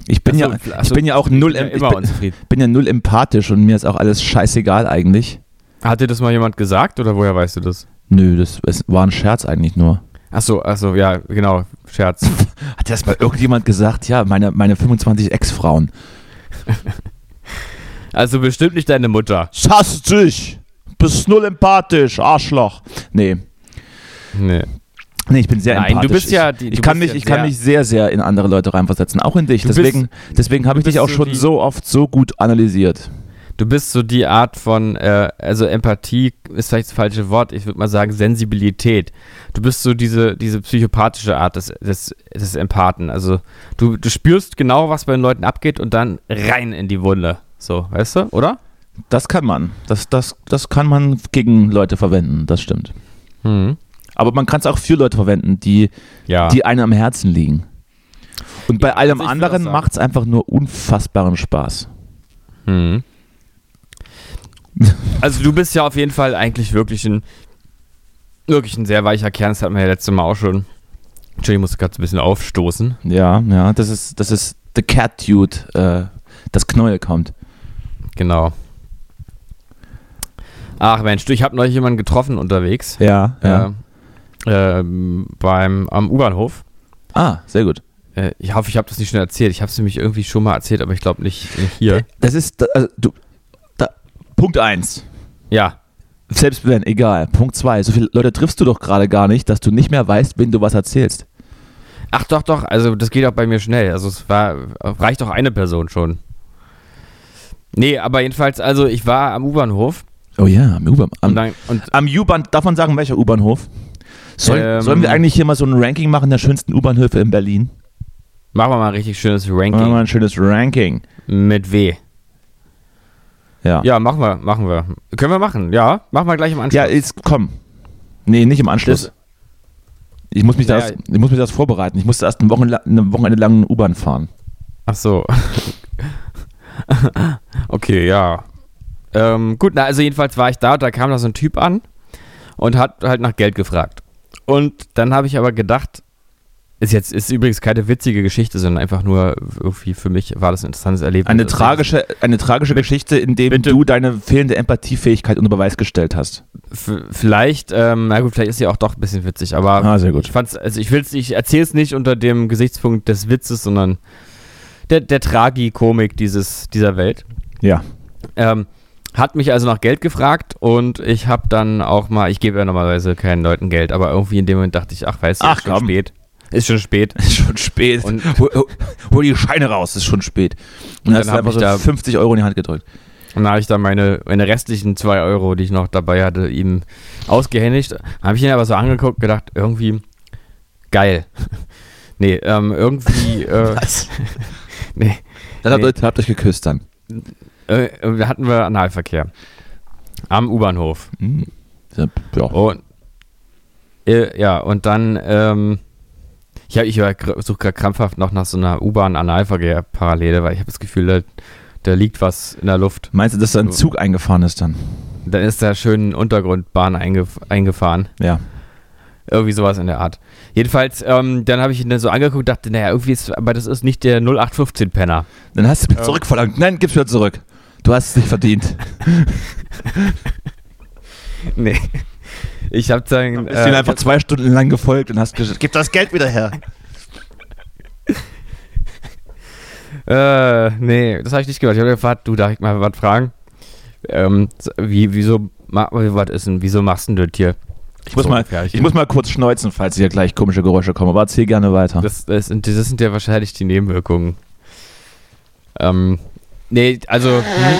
ich bin, so, ja, ich so, bin ja auch null, ich bin em- ja immer ich bin, unzufrieden. bin ja null empathisch und mir ist auch alles scheißegal eigentlich. Hat dir das mal jemand gesagt oder woher weißt du das? Nö, das es war ein Scherz eigentlich nur. Achso, achso, ja, genau, Scherz. Hat das mal irgendjemand gesagt? Ja, meine, meine 25 Ex-Frauen. Also bestimmt nicht deine Mutter. Ich hasse dich. Bist null empathisch, Arschloch. Nee. Nee. Nee, ich bin sehr Nein, du empathisch. bist ja ich, die- ich du kann mich, ja ich kann sehr- mich sehr, sehr in andere Leute reinversetzen, auch in dich. Du bist- Deswegen, deswegen habe ich du dich auch schon die- so oft so gut analysiert. Du bist so die Art von, äh, also Empathie ist vielleicht das falsche Wort, ich würde mal sagen Sensibilität. Du bist so diese, diese psychopathische Art des, des, des Empathen. Also du, du spürst genau, was bei den Leuten abgeht und dann rein in die Wunde. So, weißt du, oder? Das kann man. Das, das, das kann man gegen Leute verwenden, das stimmt. Mhm. Aber man kann es auch für Leute verwenden, die, Ja. die einem am Herzen liegen. Und bei Ja, allem anderen macht es einfach nur unfassbaren Spaß. Mhm. Also du bist ja auf jeden Fall eigentlich wirklich ein wirklich ein sehr weicher Kern, das hatten wir ja letztes Mal auch schon. Entschuldigung, ich musste gerade so ein bisschen aufstoßen. Ja, ja, das ist, das ist The Cat Dude, äh, das Knäuel kommt. Genau. Ach Mensch, du, ich habe neulich jemanden getroffen unterwegs. Ja, ja. Äh, ähm, beim, am U-Bahnhof. Ah, sehr gut. Äh, ich hoffe, ich habe das nicht schon erzählt. Ich habe es nämlich irgendwie schon mal erzählt, aber ich glaube nicht, nicht hier. Das ist, also, du, Punkt 1. Ja, Selbst wenn, egal. Punkt 2. So viele Leute triffst du doch gerade gar nicht, dass du nicht mehr weißt, wen du was erzählst. ach doch, doch, also das geht auch bei mir schnell. Also es war, reicht doch eine Person schon. Nee, aber jedenfalls, also ich war am U-Bahnhof Oh ja, am U-Bahn. und Am, dann, und am U-Bahn, darf man sagen, welcher U-Bahnhof? Soll, Ähm, sollen wir eigentlich hier mal so ein Ranking machen der schönsten U-Bahnhöfe in Berlin? machen wir mal ein richtig schönes Machen wir Ranking mal ein schönes Ranking. mit W. Ja. Ja, machen wir, machen wir. Können wir machen, ja. Machen wir gleich im Anschluss. Ja, jetzt komm. Nee, nicht im Anschluss. Das- ich, muss mich Ja, das, ich muss mich das vorbereiten. Ich musste erst ein Wochenende, eine Wochenende lang U-Bahn fahren. Ach so. okay, ja. Ähm, gut, na, also jedenfalls war ich da und da kam da so ein Typ an und hat halt nach Geld gefragt. Und dann habe ich aber gedacht, ist jetzt ist übrigens keine witzige Geschichte, sondern einfach nur irgendwie für mich war das ein interessantes Erlebnis. Eine Also, tragische, eine tragische Geschichte, in dem bitte- du deine fehlende Empathiefähigkeit unter Beweis gestellt hast. f- Vielleicht, ähm, na gut, vielleicht ist sie auch doch ein bisschen witzig, aber Ah, sehr gut. ich fand's, also ich will's, ich erzähle es nicht unter dem Gesichtspunkt des Witzes, sondern der, der Tragikomik dieses, dieser Welt. Ja. Ähm, hat mich also nach Geld gefragt und ich habe dann auch mal, ich gebe ja normalerweise keinen Leuten Geld, aber irgendwie in dem Moment dachte ich, ach weißt du, Ach, ist schon komm. spät. Ist schon spät. Ist schon spät. Und- hol, hol, die Scheine raus, ist schon spät. Und Und dann hast dann du hab einfach ich so da- 50 Euro in die Hand gedrückt. Und da habe ich dann meine, meine restlichen 2 Euro, die ich noch dabei hatte, ihm ausgehändigt. Habe ich ihn aber so angeguckt, gedacht, irgendwie geil. nee, ähm, irgendwie. Äh, Was? nee. Dann habt, Nee. ihr, habt euch geküsst dann. Äh, da hatten wir Analverkehr. Am U-Bahnhof. Hm. Ja, ja. Und äh, ja, und dann, ähm, ich, hab- ich suche gerade krampfhaft noch nach so einer U-Bahn-Analverkehr-Parallele, weil ich habe das Gefühl, da, da liegt was in der Luft. Meinst du, dass da ein Zug eingefahren ist dann? Dann ist da schön Untergrundbahn eingef eingefahren. Ja. Irgendwie sowas in der Art. Jedenfalls, ähm, dann habe ich ihn dann so angeguckt und dachte, naja, irgendwie ist, aber das ist nicht der 0815-Penner. Dann hast du wieder zurückverlangt. Nein, gib's wieder zurück. Du hast es nicht verdient. Nee. Ich habe dann. Bist ihm einfach zwei Stunden lang gefolgt und hast gesagt, gib das Geld wieder her. Äh, nee, das habe ich nicht gemacht. Ich habe gefragt, du, darf ich mal was fragen? Ähm, wie, wieso, was ist denn, wieso machst du das hier? Ich muss, So mal, ich muss mal kurz schneuzen, falls hier gleich komische Geräusche kommen. Aber erzähl gerne weiter. Das, das, sind, das sind ja wahrscheinlich die Nebenwirkungen. Ähm, nee, also, hm,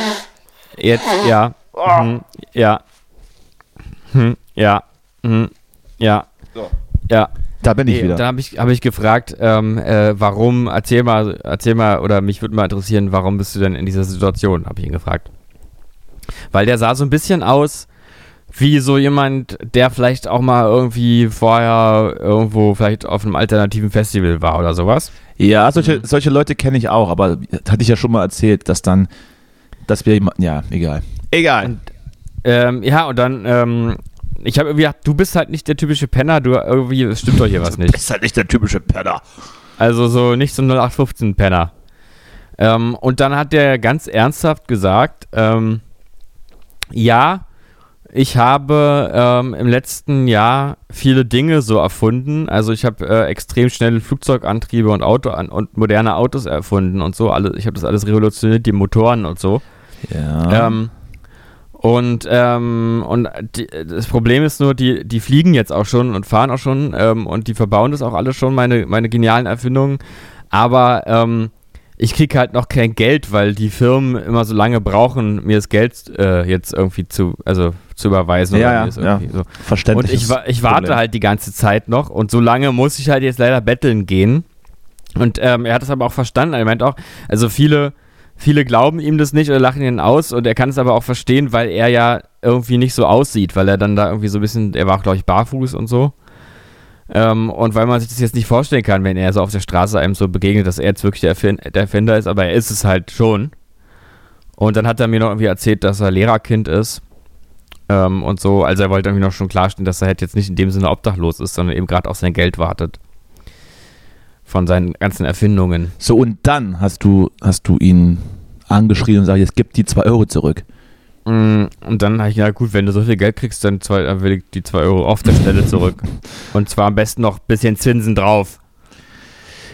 jetzt, ja, hm, ja, hm, ja, hm, ja, So. ja. da bin ich Nee, wieder. Dann habe ich, hab ich gefragt, ähm, äh, warum, erzähl mal, erzähl mal, oder mich würde mal interessieren, warum bist du denn in dieser Situation, habe ich ihn gefragt. Weil der sah so ein bisschen aus wie so jemand, der vielleicht auch mal irgendwie vorher irgendwo vielleicht auf einem alternativen Festival war oder sowas. Ja, solche, solche Leute kenne ich auch, aber das hatte ich ja schon mal erzählt, dass dann, dass wir, ja, egal. Egal. Und, ähm, ja, und dann, ähm, ich habe irgendwie gedacht, du bist halt nicht der typische Penner, du irgendwie, es stimmt doch hier was Du nicht. bist halt nicht der typische Penner. Also so nicht so ein 0815-Penner. Ähm, und dann hat der ganz ernsthaft gesagt, ähm, ja, ich habe ähm, im letzten Jahr viele Dinge so erfunden. Also ich habe äh, extrem schnelle Flugzeugantriebe und Auto an, und moderne Autos erfunden und so. Alle, ich habe das alles revolutioniert, die Motoren und so. Ja. Ähm, und ähm, und die, das Problem ist nur, die, die fliegen jetzt auch schon und fahren auch schon ähm, und die verbauen das auch alle schon, meine, meine genialen Erfindungen. Aber ähm, ich kriege halt noch kein Geld, weil die Firmen immer so lange brauchen, mir das Geld äh, jetzt irgendwie zu, also zu überweisen. Ja, oder ja, ja. So. Verständlich. Und ich, ich warte halt die ganze Zeit noch und so lange muss ich halt jetzt leider betteln gehen. Und ähm, er hat es aber auch verstanden. Er meint auch, also viele, viele glauben ihm das nicht oder lachen ihn aus und er kann es aber auch verstehen, weil er ja irgendwie nicht so aussieht, weil er dann da irgendwie so ein bisschen, er war auch, glaube ich, barfuß und so. Ähm, und weil man sich das jetzt nicht vorstellen kann, wenn er so auf der Straße einem so begegnet, dass er jetzt wirklich der, Erfin der Erfinder ist, aber er ist es halt schon. Und dann hat er mir noch irgendwie erzählt, dass er Lehrerkind ist. Ähm, und so, also er wollte irgendwie noch schon klarstellen, dass er halt jetzt nicht in dem Sinne obdachlos ist, sondern eben gerade auf sein Geld wartet. Von seinen ganzen Erfindungen. So, und dann hast du, hast du ihn angeschrien und gesagt, jetzt gib die 2 Euro zurück. Mm, Und dann habe ich gesagt, gut, wenn du so viel Geld kriegst, dann, zwei, dann will ich die 2 Euro auf der Stelle zurück. Und zwar am besten noch ein bisschen Zinsen drauf.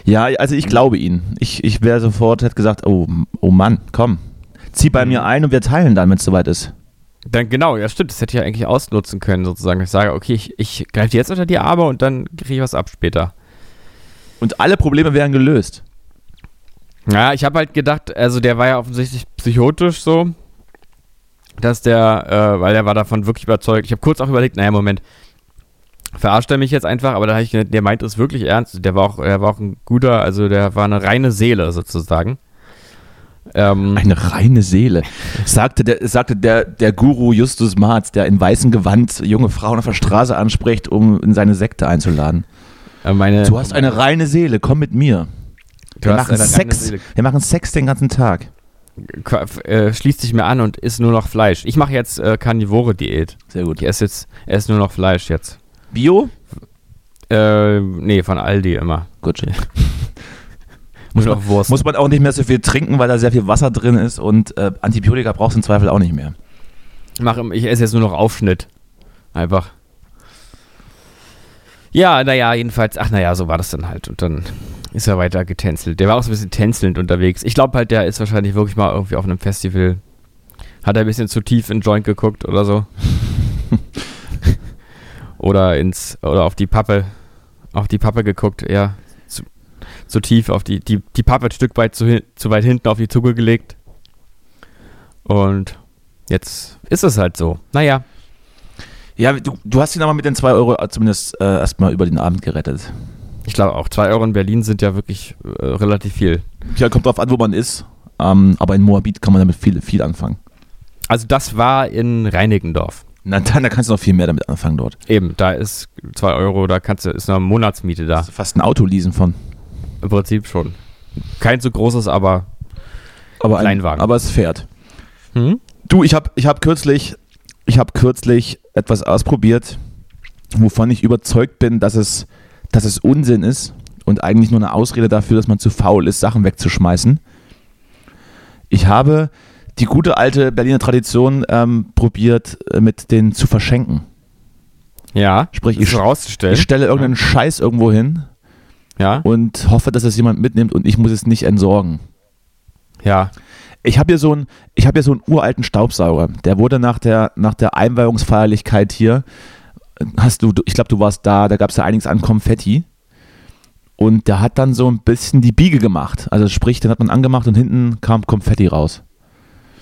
Ja, also ich glaube ihn. Ich, ich wäre sofort, hätte gesagt, oh, oh Mann, komm, zieh bei mir ein und wir teilen dann, wenn es soweit ist. Dann genau, ja stimmt, das hätte ich ja eigentlich ausnutzen können, sozusagen. Ich sage, okay, ich, ich greife dir jetzt unter die Arme und dann kriege ich was ab später. Und alle Probleme wären gelöst. Ja, ich habe halt gedacht, also der war ja offensichtlich psychotisch so, dass der, äh, weil der war davon wirklich überzeugt. Ich habe kurz auch überlegt, naja, Moment, verarscht er mich jetzt einfach, aber da habe ich gedacht, der meint es wirklich ernst. Der war auch, der war auch ein guter, also der war eine reine Seele sozusagen. Ähm, Eine reine Seele. Sagte der, sagte der, der Guru Justus Marz, der in weißem Gewand junge Frauen auf der Straße anspricht, um in seine Sekte einzuladen. Äh, meine, Du hast eine reine Seele, komm mit mir. Wir machen Sex. Wir machen Sex den ganzen Tag. Äh, schließt sich mir an und isst nur noch Fleisch. Ich mache jetzt äh, Karnivore-Diät. Sehr gut. Ich esse jetzt, esse nur noch Fleisch jetzt. Bio? Äh, nee, von Aldi immer. Gut. Muss noch Wurst. Muss man auch nicht mehr so viel trinken, weil da sehr viel Wasser drin ist und äh, Antibiotika brauchst du im Zweifel auch nicht mehr. Mach, im- ich esse jetzt nur noch Aufschnitt. Einfach. Ja, naja, jedenfalls, ach naja, so war das dann halt. Und dann ist er weiter getänzelt. Der war auch so ein bisschen tänzelnd unterwegs. Ich glaube halt, der ist wahrscheinlich wirklich mal irgendwie auf einem Festival. Hat er ein bisschen zu tief in Joint geguckt oder so. oder ins, oder auf die Pappe, auf die Pappe geguckt, ja. Zu, zu tief auf die, die, die Pappe ein Stück weit zu, zu weit hinten auf die Zunge gelegt. Und jetzt ist es halt so. Naja, Ja, du, du hast ihn aber mit den 2 Euro zumindest äh, erstmal über den Abend gerettet. ich glaube auch 2 Euro in Berlin sind ja wirklich äh, relativ viel. Ja, kommt drauf an, wo man ist. Ähm, aber in Moabit kann man damit viel, viel anfangen. Also das war in Reinickendorf. Na, dann, da kannst du noch viel mehr damit anfangen dort. Eben, da ist 2 Euro, da kannst du, ist eine Monatsmiete da. Fast ein Auto leasen von. Im Prinzip schon. Kein so großes, aber. Aber, ein, Kleinwagen. aber es fährt. Hm? Du, ich habe ich hab kürzlich, ich hab kürzlich etwas ausprobiert, wovon ich überzeugt bin, dass es, dass es Unsinn ist und eigentlich nur eine Ausrede dafür, dass man zu faul ist, Sachen wegzuschmeißen. Ich habe die gute alte Berliner Tradition ähm, probiert, äh, mit denen zu verschenken. Ja. Sprich, ich, rauszustellen. ich stelle irgendeinen Scheiß irgendwo hin ja. und hoffe, dass es jemand mitnimmt und ich muss es nicht entsorgen. Ja. Ich habe hier so einen, ich habe hier so einen uralten Staubsauger. Der wurde nach der, nach der Einweihungsfeierlichkeit hier, hast du, ich glaube, du warst da, da gab es ja einiges an Konfetti. Und der hat dann so ein bisschen die Biege gemacht. Also sprich, den hat man angemacht und hinten kam Konfetti raus.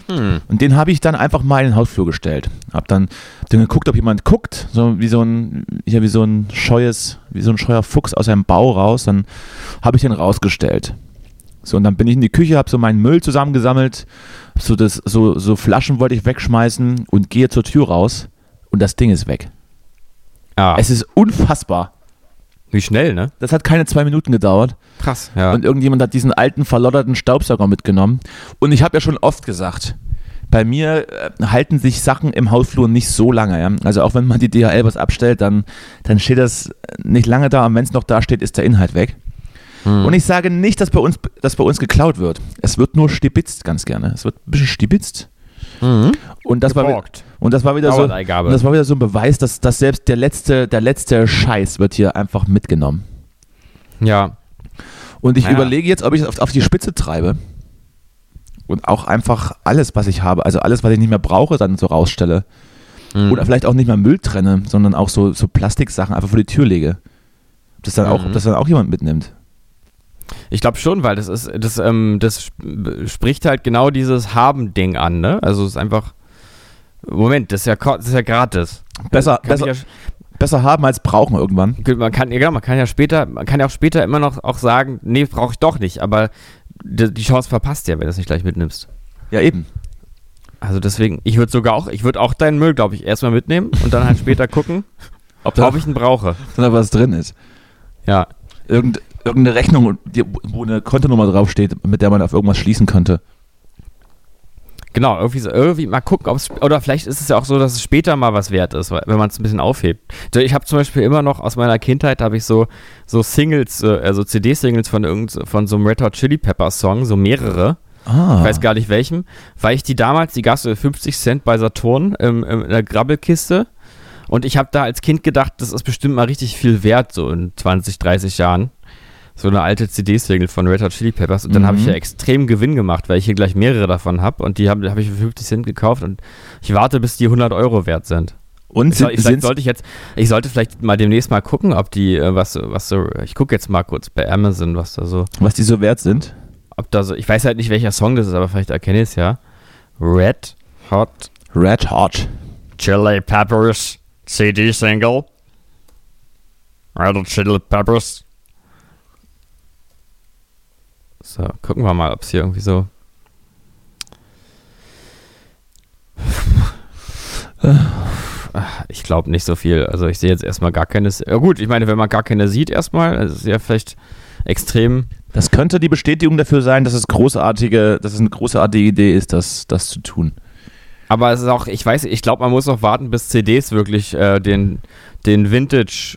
Hm. Und den habe ich dann einfach mal in den Hausflur gestellt. Hab dann, dann geguckt, ob jemand guckt, so wie so ein, ja, wie so ein scheues, wie so ein scheuer Fuchs aus einem Bau raus. Dann habe ich den rausgestellt. So, und dann bin ich in die Küche, habe so meinen Müll zusammengesammelt, so, das, so, so Flaschen wollte ich wegschmeißen und gehe zur Tür raus und das Ding ist weg. Ah, Es ist unfassbar. wie schnell, ne? Das hat keine zwei Minuten gedauert. Krass. Ja. Und irgendjemand hat diesen alten, verlodderten Staubsauger mitgenommen. Und ich habe ja schon oft gesagt, bei mir äh, halten sich Sachen im Hausflur nicht so lange. Ja? Also auch wenn man die DHL was abstellt, dann, dann steht das nicht lange da und wenn es noch da steht, ist der Inhalt weg. Hm. Und ich sage nicht, dass bei, uns, dass bei uns geklaut wird. Es wird nur stibitzt ganz gerne. Es wird ein bisschen stibitzt. Mhm. Und das, war, und das war wieder so, das war wieder so ein Beweis, dass, dass selbst der letzte, der letzte Scheiß wird hier einfach mitgenommen. Ja. Und ich Naja. überlege jetzt, ob ich es auf, auf die Spitze treibe und auch einfach alles, was ich habe, also alles, was ich nicht mehr brauche, dann so rausstelle. Mhm. Oder vielleicht auch nicht mehr Müll trenne, sondern auch so, so Plastiksachen einfach vor die Tür lege. Ob das dann, auch, Mhm. ob das dann auch jemand mitnimmt. Ich glaube schon, weil das ist, das, ähm, das sp- spricht halt genau dieses Haben-Ding an, ne? Also es ist einfach. Moment, das ist ja, das ist ja gratis. Besser, Kann besser, ich besser haben als brauchen irgendwann. ja, man kann, ja, genau, man kann ja später, man kann ja auch später immer noch auch sagen, nee, brauche ich doch nicht, aber die, Chance verpasst ja, wenn du es nicht gleich mitnimmst. Ja, eben. Also deswegen, ich würde sogar auch, ich würde auch deinen Müll, glaube ich, erstmal mitnehmen und dann halt später gucken, Ob ob ich ihn brauche. da was drin ist. Ja. Irgend, irgendeine Rechnung, die, wo eine Kontonummer draufsteht, mit der man auf irgendwas schließen könnte. Genau, irgendwie, so, irgendwie mal gucken, ob es, oder vielleicht ist es ja auch so, dass es später mal was wert ist, wenn man es ein bisschen aufhebt. Ich habe zum Beispiel immer noch aus meiner Kindheit, habe ich so, so Singles, äh, also CD-Singles von, irgend, von so einem Red Hot Chili Peppers Song, so mehrere, Ah. ich weiß gar nicht welchem, weil ich die damals, die gab es für 50 Cent bei Saturn im, in der Grabbelkiste und ich habe da als Kind gedacht, das ist bestimmt mal richtig viel wert, so in 20, 30 Jahren. So eine alte CD-Single von Red Hot Chili Peppers. Und dann habe ich Mhm. ja extrem Gewinn gemacht, weil ich hier gleich mehrere davon habe. Und die habe hab ich für 50 Cent gekauft. Und ich warte, bis die 100 Euro wert sind. Und Ich, soll, ich, sollte ich jetzt, ich sollte vielleicht mal demnächst mal gucken, ob die, äh, was, was so, ich gucke jetzt mal kurz bei Amazon, was da so, was die so wert sind? ob da so, ich weiß halt nicht, welcher Song das ist, aber vielleicht erkenne ich es ja. Red Hot Red Hot. Chili Peppers CD Single. Red Hot Chili Peppers. So, gucken wir mal, ob es hier irgendwie so. Ich glaube nicht so viel. Also ich sehe jetzt erstmal gar keine. Ja gut, ich meine, wenn man gar keine sieht erstmal, das ist ja vielleicht extrem. Das könnte die Bestätigung dafür sein, dass es großartige, dass es eine großartige Idee ist, das, das zu tun. Aber es ist auch, ich weiß, ich glaube, man muss noch warten, bis CDs wirklich äh, den, den Vintage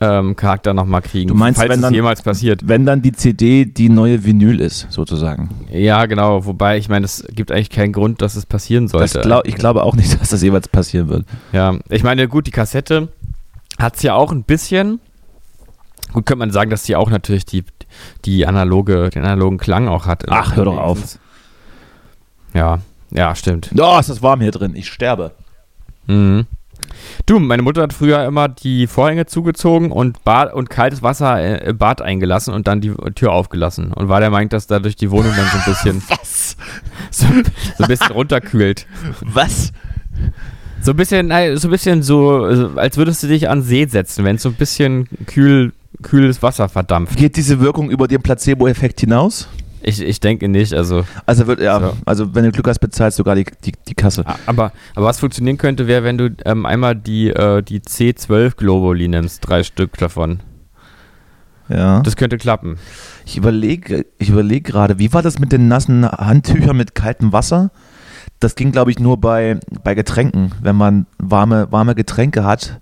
ähm, Charakter nochmal kriegen. Du meinst, falls wenn es dann- jemals passiert. Wenn dann die CD die neue Vinyl ist, sozusagen. Ja, genau. Wobei, ich meine, es gibt eigentlich keinen Grund, dass es passieren sollte. glaub, ich glaube auch nicht, dass das jeweils passieren wird. Ja, ich meine, gut, die Kassette hat es ja auch ein bisschen. Gut, könnte man sagen, dass die auch natürlich die, die analoge, den analogen Klang auch hat. Ach, hör doch auf. Ja, ja, stimmt. Oh, ist das warm hier drin. Ich sterbe. Mhm. Du, meine Mutter hat früher immer die Vorhänge zugezogen und, Bad, und kaltes Wasser äh, im Bad eingelassen und dann die Tür aufgelassen. Und war der Meinung, dass dadurch die Wohnung dann so ein bisschen Was? so, so ein bisschen runterkühlt. Was? So ein bisschen, nein, so ein bisschen so, äh, als würdest du dich an See setzen, wenn es so ein bisschen kühl, kühles Wasser verdampft. Geht diese Wirkung über den Placebo-Effekt hinaus? Ich, ich denke nicht, also. Also wird ja, So. also wenn du Glück hast, bezahlst sogar die, die, die Kasse. a- Aber, aber was funktionieren könnte, wäre, wenn du ähm, einmal die, äh, die C12 Globuli nimmst, drei Stück davon. Ja. Das könnte klappen. Ich überlege, ich überlege gerade, wie war das mit den nassen Handtüchern mit kaltem Wasser? Das ging, glaube ich, nur bei, bei Getränken. Wenn man warme, warme Getränke hat,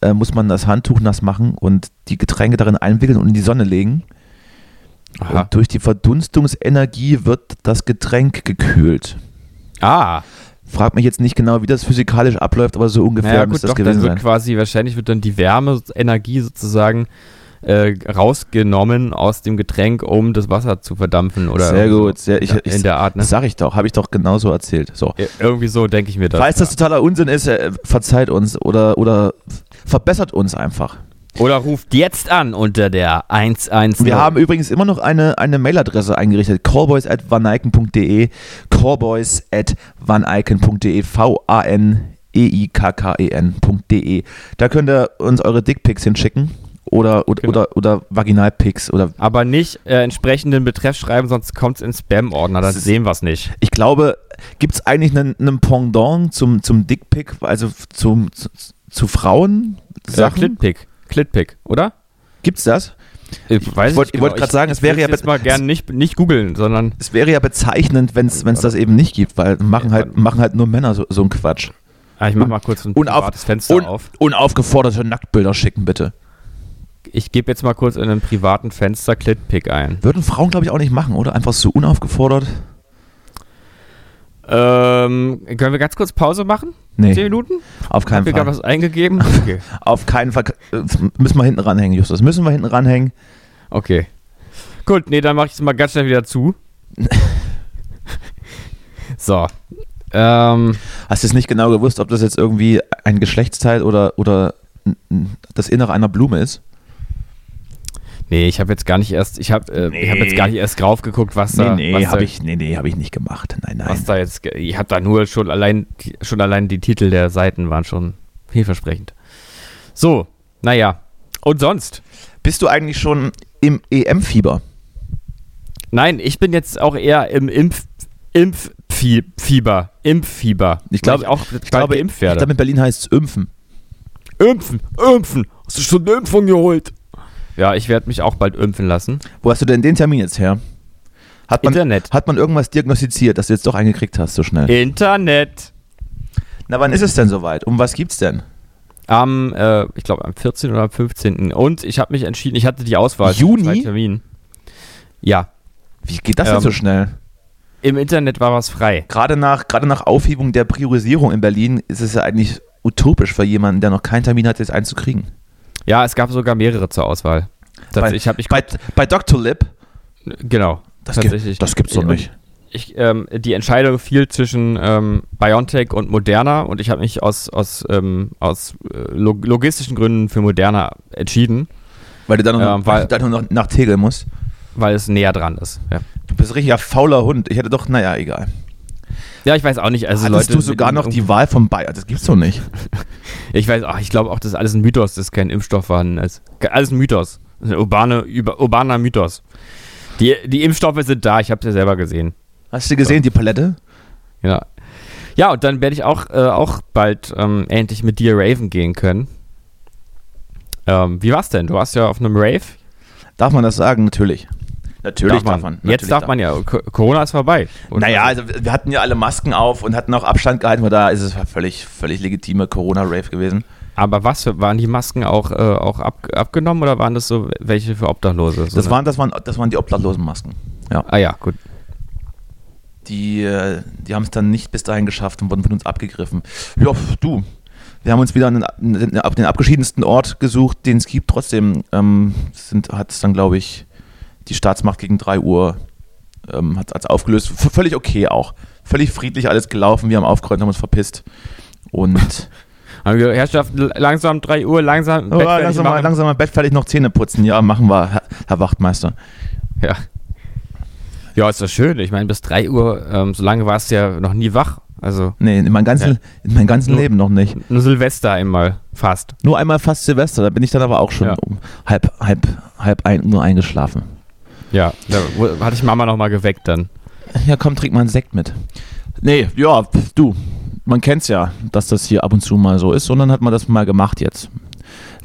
äh, muss man das Handtuch nass machen und die Getränke darin einwickeln und in die Sonne legen. Aha. Und durch die Verdunstungsenergie wird das Getränk gekühlt. Ah, Frag mich jetzt nicht genau, wie das physikalisch abläuft, aber so ungefähr naja, gut, das doch, dann gewesen wird sein. quasi, wahrscheinlich wird dann die Wärmeenergie sozusagen äh, rausgenommen aus dem Getränk, um das Wasser zu verdampfen oder Sehr gut, sehr, ich, ich, in der Art, ne? Das sag ich doch, habe ich doch genauso erzählt. So. Ja, Irgendwie so denke ich mir das. Falls das totaler Unsinn ist, äh, verzeiht uns oder, oder verbessert uns einfach. Oder ruft jetzt an unter der 110. Wir haben übrigens immer noch eine, eine Mailadresse eingerichtet: callboys at vaneiken.de, callboys at vaneiken.de, V-A-N-E-I-K-K-E-N.de. Da könnt ihr uns eure Dickpics hinschicken oder, oder, Genau. oder, oder Vaginalpics oder aber nicht äh, entsprechenden Betreff schreiben, sonst kommt es in Spam-Ordner, dann sehen wir es nicht. ich glaube, gibt es eigentlich einen, einen Pendant zum, zum Dickpic, also zum, zu, zu Frauen? Äh, Sachen? Clitpick, oder? Gibt's das? Ich, weiß Ich wollt- wollte genau. grad sagen, es wäre ja jetzt mal gerne nicht, nicht googeln, sondern Es wäre ja bezeichnend, wenn es das eben nicht gibt, weil machen halt, machen halt nur Männer so, so einen Quatsch. ah, ich mach mal kurz ein Und auf- privates Fenster Und auf. unaufgeforderte Nacktbilder schicken, bitte. Ich gebe jetzt mal kurz in einem privaten Fenster Clitpick ein. Würden Frauen, glaube ich, auch nicht machen, oder? Einfach so unaufgefordert? Ähm, können wir ganz kurz Pause machen? Nee, Zehn Minuten? auf keinen Hab Fall. was eingegeben? Okay. Auf keinen Fall. Müssen wir hinten ranhängen, Justus. Müssen wir hinten ranhängen. Okay. Gut, nee, dann mache ich es mal ganz schnell wieder zu. so. Ähm, Hast du es nicht genau gewusst, ob das jetzt irgendwie ein Geschlechtsteil oder, oder das Innere einer Blume ist? Nee, ich habe jetzt gar nicht erst, ich habe äh, ich hab Nee. jetzt gar nicht erst drauf geguckt, was da, nee, nee, habe ich, nee, nee, hab ich nicht gemacht. Nein, nein. was da jetzt, ich habe da nur schon allein, die- schon allein die Titel der Seiten waren schon vielversprechend. So, naja. Und sonst? Bist du eigentlich schon im EM-Fieber? Nein, ich bin jetzt auch eher im Impf, Impffieber, Impffieber. Ich glaube- Weil auch Ich glaube, ich werde. glaube, in Berlin heißt es Impfen. Impfen, impfen. Hast du schon eine Impfung geholt? Ja, ich werde mich auch bald impfen lassen. Wo hast du denn den Termin jetzt her? Hat man, Internet. hat man irgendwas diagnostiziert, dass du jetzt doch eingekriegt hast, so schnell? Internet. Na, wann ist es denn soweit? Um was gibt's denn? Am, äh, ich glaube, am 14. oder am 15. Und ich habe mich entschieden, ich hatte die Auswahl. Juni? Zwei Terminen. Ja, Wie geht das denn Ähm, so schnell? im Internet war was frei. Gerade nach, gerade nach Aufhebung der Priorisierung in Berlin ist es ja eigentlich utopisch für jemanden, der noch keinen Termin hat, jetzt einen zu kriegen. Ja, es gab sogar mehrere zur Auswahl. Bei, ich habe ich bei, bei Dr. Lip, genau. das, tatsächlich. gibt, das gibt's doch nicht. Ich, ähm, die Entscheidung fiel zwischen ähm, BioNTech und Moderna und ich habe mich aus, aus, ähm, aus äh, log logistischen Gründen für Moderna entschieden, Weil du dann nur, ähm, noch, weil- dann noch nach Tegel musst. weil es näher dran ist. Ja, Du bist ein richtiger fauler Hund. Ich hätte doch, naja, egal. Ja ich weiß auch nicht. Also Hattest Leute, du sogar noch die Wahl vom Bayer? Das gibt's doch nicht. Ich weiß, ach, ich glaube auch, das ist alles ein Mythos, dass kein Impfstoff vorhanden ist. Alles ein Mythos. Das ist ein urbane, urbaner Mythos. Die, die Impfstoffe sind da, ich habe es ja selber gesehen. Hast du gesehen, die Palette? Ja. Ja, und dann werde ich auch, äh, auch bald ähm, endlich mit dir raven gehen können. Ähm, wie war's denn? Du warst ja auf einem Rave. Darf man das sagen? Natürlich. Natürlich darf man. Jetzt Natürlich darf man ja. Co- Corona ist vorbei. Und- Naja, also wir hatten ja alle Masken auf und hatten auch Abstand gehalten, da ist es völlig, völlig legitime Corona-Rave gewesen. Aber was für, waren die Masken auch, äh, auch ab, abgenommen oder waren das so welche für Obdachlose? So Das waren, das, waren, das waren die obdachlosen Masken. Ja. Ah ja, gut. Die, äh, die haben es dann nicht bis dahin geschafft und wurden von uns abgegriffen. Ja, du. Wir haben uns wieder einen, einen, den abgeschiedensten Ort gesucht, den es gibt. Trotzdem ähm, hat es dann, glaube ich, die Staatsmacht gegen 3 Uhr ähm, hat es aufgelöst. V völlig okay auch. Völlig friedlich alles gelaufen. Wir haben aufgeräumt, haben uns verpisst. Und Haben wir Herrschaften, langsam 3 Uhr, langsam Bett oh, fertig langsam, mal, langsam mal Bett fertig, noch Zähne putzen. Ja, machen wir, Herr, Herr Wachtmeister. Ja. Ja, ist doch schön. Ich meine, bis 3 Uhr, ähm, so lange warst du ja noch nie wach. Also Nee, in meinem ganzen, Ja. in meinem ganzen Nur- Leben noch nicht. nur Silvester einmal fast. Nur einmal fast Silvester, da bin ich dann aber auch schon Ja. um halb, halb, halb ein, nur eingeschlafen. Ja, da hatte ich Mama nochmal geweckt dann. Ja, komm, trink mal einen Sekt mit. Nee, ja, du, man kennt's ja, dass das hier ab und zu mal so ist und dann hat man das mal gemacht jetzt.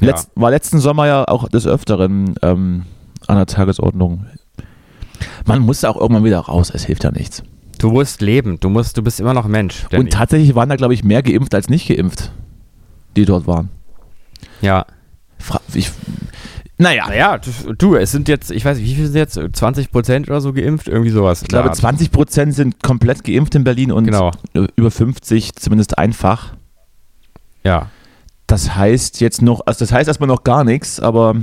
Ja. Letzt, War letzten Sommer ja auch des Öfteren ähm, an der Tagesordnung. Man muss auch irgendwann wieder raus, es hilft ja nichts. Du musst leben, du musst, du bist immer noch Mensch. Danny. Und tatsächlich waren da, glaube ich, mehr geimpft als nicht geimpft, die dort waren. ja. Fra ich, naja, Naja, du, es sind jetzt, ich weiß nicht, wie viel sind jetzt? 20 Prozent oder so geimpft? Irgendwie sowas. ich glaube, 20 Prozent sind komplett geimpft in Berlin und Genau. über 50 zumindest einfach. Ja. Das heißt jetzt noch, also das heißt erstmal noch gar nichts, aber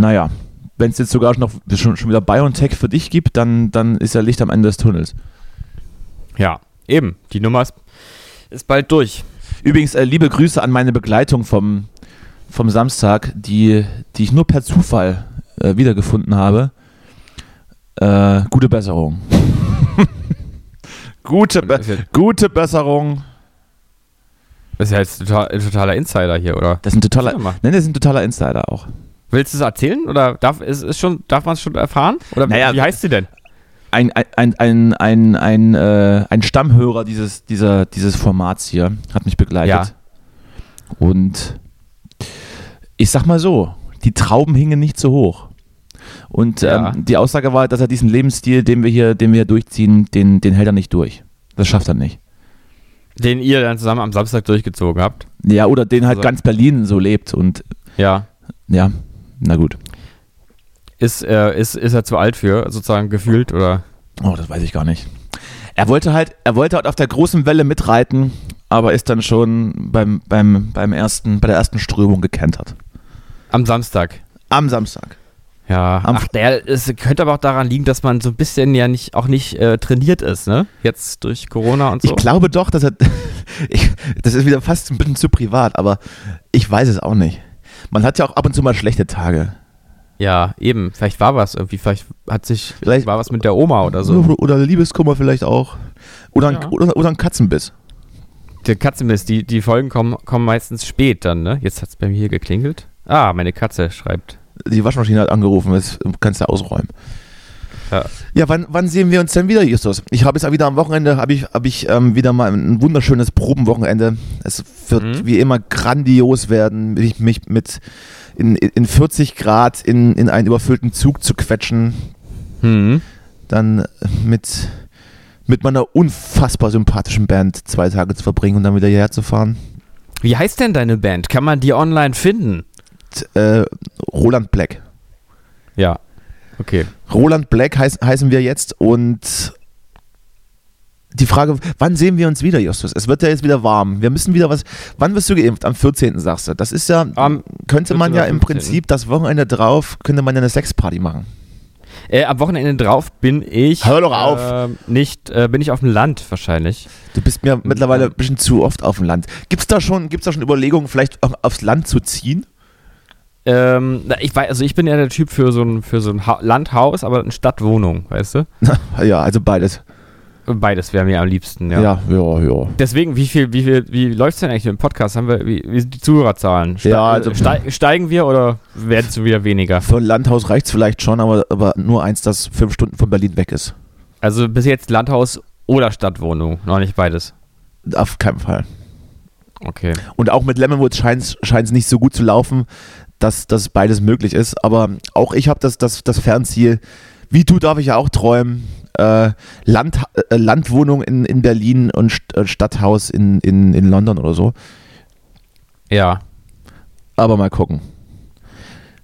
naja, wenn es jetzt sogar noch schon, schon wieder BioNTech für dich gibt, dann, dann ist ja Licht am Ende des Tunnels. Ja, eben. Die Nummer ist, ist bald durch. Übrigens, äh, liebe Grüße an meine Begleitung vom, vom Samstag, die, die ich nur per Zufall äh, wiedergefunden habe. Äh, gute Besserung. gute, Be gute Besserung. das ist ja jetzt total, ein totaler Insider hier, oder? Das ist ein totaler, nein, das ist ein totaler Insider auch. Willst du es erzählen? Oder darf, ist, ist schon, darf man es schon erfahren? Oder Naja, wie heißt sie denn? ein, ein, ein, ein, ein, äh, ein Stammhörer dieses, dieser, dieses Formats hier hat mich begleitet. Ja. Und ich sag mal so, die Trauben hingen nicht so hoch. Und Ja. ähm, die Aussage war, dass er diesen Lebensstil, den wir hier, den wir hier durchziehen, den, den hält er nicht durch. Das schafft er nicht. Den ihr dann zusammen am Samstag durchgezogen habt. Ja, oder den halt Also- ganz Berlin so lebt. Und Ja. ja, na gut. Ist, äh, ist, ist er zu alt für, sozusagen gefühlt, oder? Oh, das weiß ich gar nicht. Er wollte halt, er wollte halt auf der großen Welle mitreiten, aber ist dann schon beim, beim, beim ersten, bei der ersten Strömung gekentert. Am Samstag. Am Samstag. Ja, Am ach, der, es könnte aber auch daran liegen, dass man so ein bisschen ja nicht, auch nicht äh, trainiert ist, ne? Jetzt durch Corona und so. Ich glaube doch, dass er. Ich, das ist wieder fast ein bisschen zu privat, aber ich weiß es auch nicht. Man hat ja auch ab und zu mal schlechte Tage. ja, eben. Vielleicht war was irgendwie, vielleicht hat sich, Vielleicht- war was mit der Oma oder so. Oder Liebeskummer vielleicht auch. Oder ein, Ja. oder, oder ein Katzenbiss. Der Katzenmist, die, die Folgen kommen, kommen meistens spät dann, ne? Jetzt hat es bei mir hier geklingelt. Ah, meine Katze schreibt. Die Waschmaschine hat angerufen, das kannst du ausräumen. Ja. Ja, wann, wann sehen wir uns denn wieder, Justus? Ich habe jetzt auch wieder am Wochenende, habe ich, hab ich ähm, wieder mal ein wunderschönes Probenwochenende. Es wird Mhm. wie immer grandios werden, mich, mich mit in, in 40 Grad in, in einen überfüllten Zug zu quetschen. Hm. dann mit, mit meiner unfassbar sympathischen Band zwei Tage zu verbringen und dann wieder hierher zu fahren. Wie heißt denn deine Band? Kann man die online finden? Äh, Roland Black. Ja. Okay. Roland Black heiß, heißen wir jetzt und die Frage, wann sehen wir uns wieder, Justus? Es wird ja jetzt wieder warm. Wir müssen wieder was. Wann wirst du geimpft? Am 14. sagst du. Das ist ja, Am könnte man 14. ja im 15.. Prinzip das Wochenende drauf, könnte man ja eine Sexparty machen. Äh, am Wochenende drauf bin ich. Hör doch auf. Äh, nicht, äh, bin ich auf dem Land wahrscheinlich. Du bist mir mittlerweile ein bisschen zu oft auf dem Land. Gibt es da, schon- gibt's da schon Überlegungen, vielleicht aufs Land zu ziehen? Ähm, ich weiß, also ich bin ja der Typ für so ein, für so ein ha Landhaus, aber eine Stadtwohnung, weißt du? ja, also beides. Beides wäre mir am liebsten, ja. Ja, ja, ja. Deswegen, wie viel, wie viel, wie läuft's denn eigentlich mit dem Podcast? Haben wir, wie, wie sind die Zuhörerzahlen? Ste Ja, also- stei steigen wir oder werden es wieder weniger? Für ein Landhaus reicht es vielleicht schon, aber, aber nur eins, das fünf Stunden von Berlin weg ist. Also bis jetzt Landhaus oder Stadtwohnung, noch nicht beides. Auf keinen Fall. Okay. Und auch mit Lemonwood scheint es nicht so gut zu laufen, dass das beides möglich ist. Aber auch ich habe das, das, das Fernziel, wie du darf ich ja auch träumen, äh, Land, äh, Landwohnung in, in Berlin und St äh, Stadthaus in, in, in London oder so. Ja. Aber mal gucken.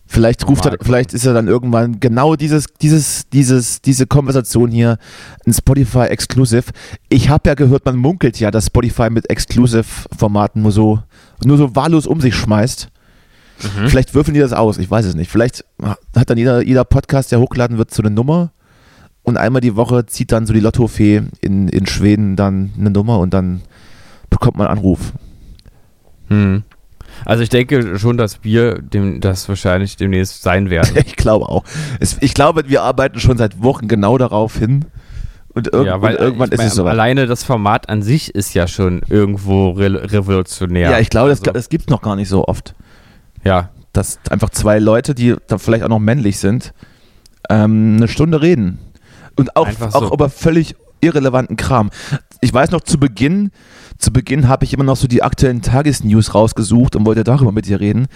Vielleicht ruft er, vielleicht ist er dann irgendwann genau dieses, dieses, dieses, diese Konversation hier ein Spotify Exclusive. Ich habe ja gehört, man munkelt ja, dass Spotify mit Exclusive-Formaten nur so, nur so wahllos um sich schmeißt. Mhm. Vielleicht würfeln die das aus, ich weiß es nicht. Vielleicht hat dann jeder, jeder Podcast, der hochgeladen wird, so eine Nummer und einmal die Woche zieht dann so die Lottofee in, in Schweden dann eine Nummer und dann bekommt man einen Anruf. Hm. Also ich denke schon, dass wir dem, das wahrscheinlich demnächst sein werden. Ich glaube auch. Es, ich glaube, wir arbeiten schon seit Wochen genau darauf hin. Und, irg ja, weil und irgendwann ist mein, es soweit. alleine das Format an sich ist ja schon irgendwo re revolutionär. Ja, ich glaube, das, Also, das gibt es noch gar nicht so oft. Ja, Dass einfach zwei Leute, die da vielleicht auch noch männlich sind, ähm, eine Stunde reden. Und auch, so. auch über völlig irrelevanten Kram. Ich weiß noch, zu Beginn, zu Beginn habe ich immer noch so die aktuellen Tagesnews rausgesucht und wollte darüber mit dir reden.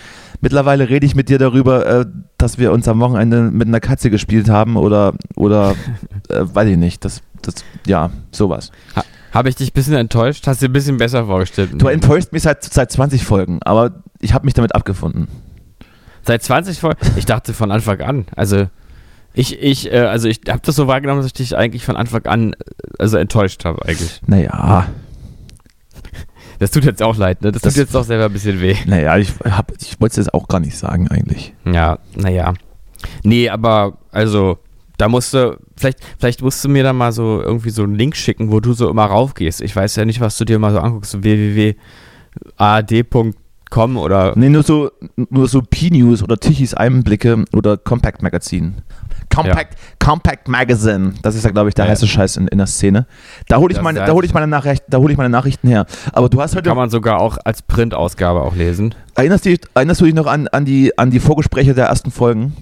Mittlerweile rede ich mit dir darüber, äh, dass wir uns am Wochenende mit einer Katze gespielt haben oder, oder äh, weiß ich nicht. Das, das, ja, sowas. ha, habe ich dich ein bisschen enttäuscht? Hast du dir ein bisschen besser vorgestellt? Du enttäuscht mich seit, seit 20 Folgen, aber ich habe mich damit abgefunden. Seit 20 Folgen? Ich dachte von Anfang an. Also ich, ich, äh, also ich habe das so wahrgenommen, dass ich dich eigentlich von Anfang an, äh, also enttäuscht habe eigentlich. Naja, Das tut jetzt auch leid, ne? Das, Das- tut jetzt doch selber ein bisschen weh. naja, ich, hab- ich wollte es jetzt auch gar nicht sagen eigentlich. Ja, naja. Nee, aber also, da musst du, vielleicht, vielleicht musst du mir da mal so irgendwie so einen Link schicken, wo du so immer raufgehst. Ich weiß ja nicht, was du dir mal so anguckst, so www.ad.com oder Nee, nur so, nur so P-News oder Tichys Einblicke oder Compact Magazin. Compact, Compact Magazine, das ist ja, glaube ich, der Ja. heiße Scheiß in, in der Szene. Da hole ich, meine, da hol ich, meine Nachricht, da hol ich meine Nachrichten her. Aber du hast heute, kann man sogar auch als Printausgabe auch lesen. erinnerst, dich, erinnerst du dich noch an, an, die, an die Vorgespräche der ersten Folgen?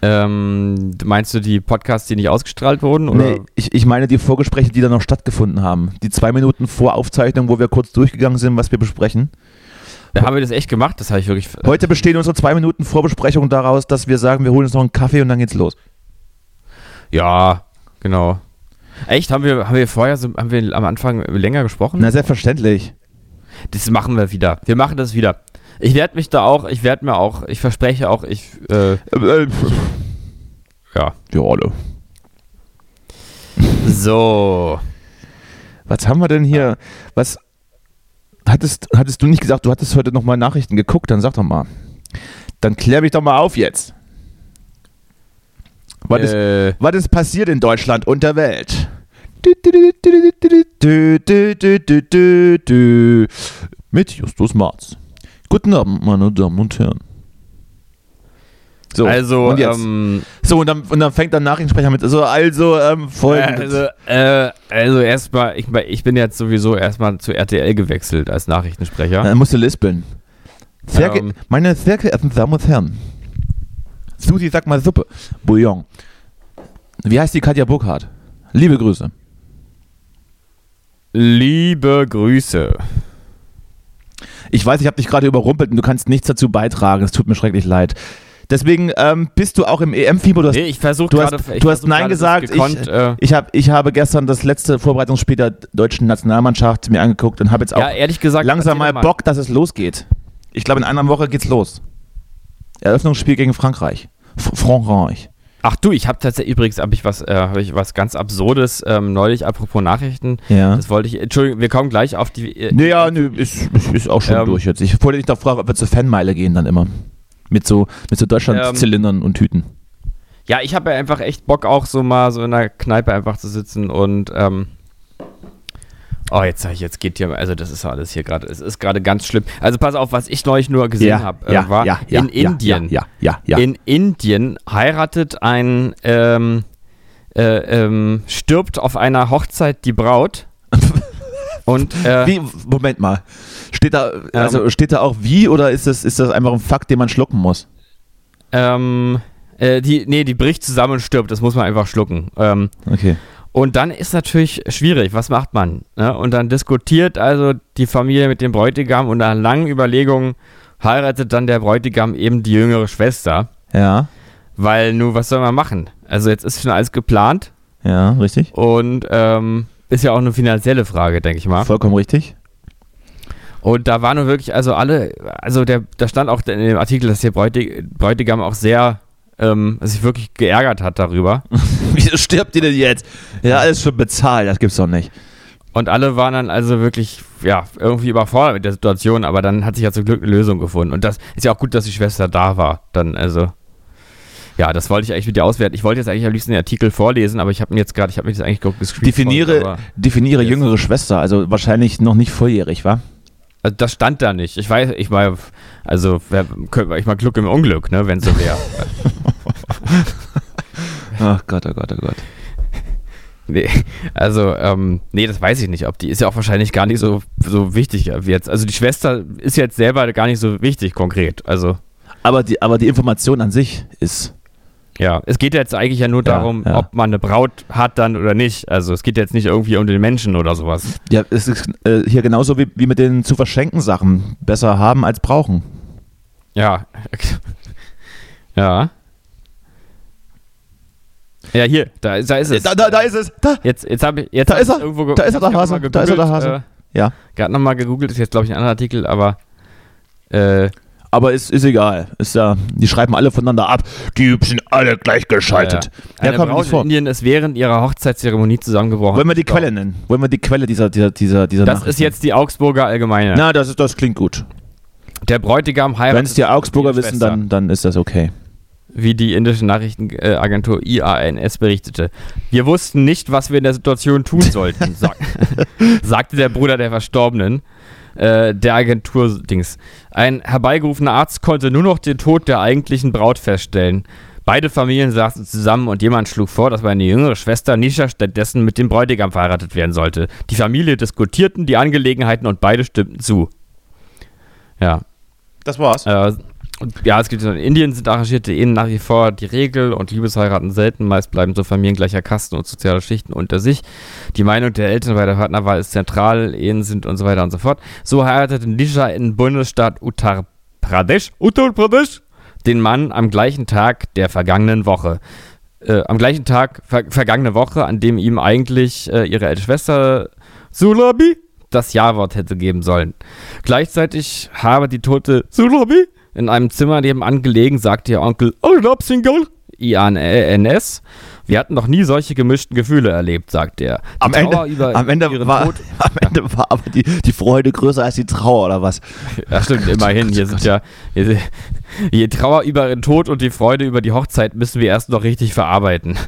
Ähm, meinst du die Podcasts, die nicht ausgestrahlt wurden? Oder? Nee, ich, ich meine die Vorgespräche, die dann noch stattgefunden haben. Die zwei Minuten vor Aufzeichnung, wo wir kurz durchgegangen sind, was wir besprechen. Ja, haben wir das echt gemacht? Das habe ich wirklich. Heute bestehen unsere zwei Minuten Vorbesprechung daraus, dass wir sagen, wir holen uns noch einen Kaffee und dann geht's los. Ja, genau. Echt? Haben wir, haben wir vorher so, haben wir am Anfang länger gesprochen? Na, selbstverständlich. Das machen wir wieder. Wir machen das wieder. Ich werde mich da auch, ich werde mir auch, ich verspreche auch, ich, äh, Äh, äh, ja. ja, alle. So. Was haben wir denn hier? Was hattest, hattest du nicht gesagt, du hattest heute nochmal Nachrichten geguckt, dann sag doch mal. Dann klär mich doch mal auf jetzt. Was, äh. ist, was ist passiert in Deutschland und der Welt? Mit Justus Marz. Guten Abend, meine Damen und Herren. So, also, und jetzt? ähm, so und, dann, und dann fängt der Nachrichtensprecher mit, so, also, ähm, folgendes. also, äh, also erstmal, ich, ich bin jetzt sowieso erstmal zu RTL gewechselt als Nachrichtensprecher. Dann musst du lispeln. Sehr Ähm. meine sehr geehrten Damen und Herren. Susi, sag mal Suppe. Bouillon. Wie heißt die Katja Burkhardt? Liebe Grüße. Liebe Grüße. Ich weiß, ich habe dich gerade überrumpelt und du kannst nichts dazu beitragen. Es tut mir schrecklich leid. Deswegen ähm, bist du auch im EM-Fieber. Du hast, Nee, ich versuche du hast, gerade. ich du hast versuch Nein gesagt. Gekonnt, ich, äh, ich, hab, ich habe gestern das letzte Vorbereitungsspiel der deutschen Nationalmannschaft mir angeguckt und habe jetzt auch ja, ehrlich gesagt. langsam mal Bock, dass es losgeht. Ich glaube, in einer Woche geht's los. Eröffnungsspiel gegen Frankreich. F Frankreich. Ach du, ich habe tatsächlich übrigens hab ich was, äh, hab ich was ganz Absurdes ähm, neulich, apropos Nachrichten. Ja. Das wollte ich. Entschuldigung, wir kommen gleich auf die. Äh, Naja, nö, ist, ist, ist auch schon Ähm, durch jetzt. Ich wollte dich doch fragen, ob wir zur Fanmeile gehen dann immer. Mit so, mit so Deutschland-Zylindern und Tüten. Ja, ich habe ja einfach echt Bock, auch so mal so in der Kneipe einfach zu sitzen und. Ähm, oh, jetzt sag ich, jetzt geht hier. Also, das ist ja alles hier gerade. Es ist gerade ganz schlimm. Also, pass auf, was ich neulich nur gesehen habe, äh, war in Indien. Ja, ja, ja. In Indien heiratet ein. Ähm, äh, ähm, stirbt auf einer Hochzeit die Braut. und. Äh, wie, Moment mal. Steht da, also steht da auch wie oder ist das, ist das einfach ein Fakt, den man schlucken muss? ähm, äh, die, nee, die bricht zusammen und stirbt. Das muss man einfach schlucken. Ähm, Okay. Und dann ist natürlich schwierig, was macht man? Ne? Und dann diskutiert also die Familie mit dem Bräutigam und nach langen Überlegungen heiratet dann der Bräutigam eben die jüngere Schwester. Ja, Weil, nun, was soll man machen? Also jetzt ist schon alles geplant ja, richtig. und ähm, ist ja auch eine finanzielle Frage, denke ich mal. Vollkommen richtig. Und da war nun wirklich, also alle, also der, da stand auch in dem Artikel, dass der Bräutig, Bräutigam auch sehr, ähm, sich wirklich geärgert hat darüber. Wieso stirbt die denn jetzt? Ja, alles schon bezahlt, das gibt's doch nicht. Und alle waren dann also wirklich, ja, irgendwie überfordert mit der Situation, aber dann hat sich ja zum Glück eine Lösung gefunden. Und das ist ja auch gut, dass die Schwester da war. Dann, also, ja, das wollte ich eigentlich mit dir auswerten. Ich wollte jetzt eigentlich am liebsten den Artikel vorlesen, aber ich habe mir jetzt gerade, ich habe mir das eigentlich gescreent. Definiere, definiere Yes. jüngere Schwester, also wahrscheinlich noch nicht volljährig, wa? Also das stand da nicht. Ich weiß, ich war, also wer, ich mal Glück im Unglück, ne, wenn so wäre. Ach Gott, oh Gott, oh Gott. Nee, also, ähm, nee, das weiß ich nicht. Ob die ist ja auch wahrscheinlich gar nicht so, so wichtig jetzt. Also die Schwester ist jetzt selber gar nicht so wichtig konkret. Also. Aber die, aber die Information an sich ist. Ja, es geht jetzt eigentlich ja nur Ja, darum, ja. ob man eine Braut hat dann oder nicht. Also es geht jetzt nicht irgendwie um den Menschen oder sowas. Ja, es ist äh, hier genauso wie, wie mit den zu verschenken Sachen. Besser haben als brauchen. Ja. ja. Ja, hier, da, ist- da ist es. Da, da, da ist es. Da. Jetzt, jetzt habe ich jetzt Da ist er. irgendwo ge- Da ist er, der Hase. Da ist er, der Hase. Ja. Äh, gerade nochmal gegoogelt, ist jetzt glaube ich ein anderer Artikel, aber äh, Aber ist, ist egal. Ist ja, die schreiben alle voneinander ab. Die sind alle gleichgeschaltet. Ja, Ja, Eine Braut in. Indien ist während ihrer Hochzeitszeremonie zusammengebrochen. Wollen wir die. Quelle nennen? Wollen wir die Quelle dieser, dieser, dieser, dieser Das ist jetzt die Augsburger Allgemeine. Na, das, ist, das klingt gut. Der Bräutigam heiratet Wenn es die Augsburger wissen, dann, dann ist das okay. wie die indische Nachrichtenagentur IANS berichtete. Wir wussten nicht, was wir in der Situation tun sollten, sag, sagte der Bruder der Verstorbenen. Äh, der Agentur Dings. Ein herbeigerufener Arzt konnte nur noch den Tod der eigentlichen Braut feststellen. Beide Familien saßen zusammen und jemand schlug vor, dass meine jüngere Schwester Nisha stattdessen mit dem Bräutigam verheiratet werden sollte. Die Familie diskutierten die Angelegenheiten und beide stimmten zu. Ja, Das war's. äh, und ja, es gibt in Indien sind arrangierte Ehen nach wie vor die Regel und Liebesheiraten selten. Meist bleiben so Familien gleicher Kasten und soziale Schichten unter sich. Die Meinung der Eltern bei der Partnerwahl ist zentral. Ehen sind und so weiter und so fort. So heiratete Nisha in Bundesstaat Uttar Pradesh, Uttar Pradesh, den Mann am gleichen Tag der vergangenen Woche. Äh, am gleichen Tag, ver vergangene Woche, an dem ihm eigentlich äh, ihre ältere Schwester Sulabi das Ja-Wort hätte geben sollen. Gleichzeitig habe die tote Sulabi in einem Zimmer nebenan gelegen, sagte ihr Onkel Single, IANS. Wir hatten noch nie solche gemischten Gefühle erlebt, sagte er. Am Ende, über am, Ende war, Tod am Ende war aber die, die Freude größer als die Trauer, oder was? Ja, stimmt, immerhin. Hier sind ja. Hier, die Trauer über ihren Tod und die Freude über die Hochzeit müssen wir erst noch richtig verarbeiten.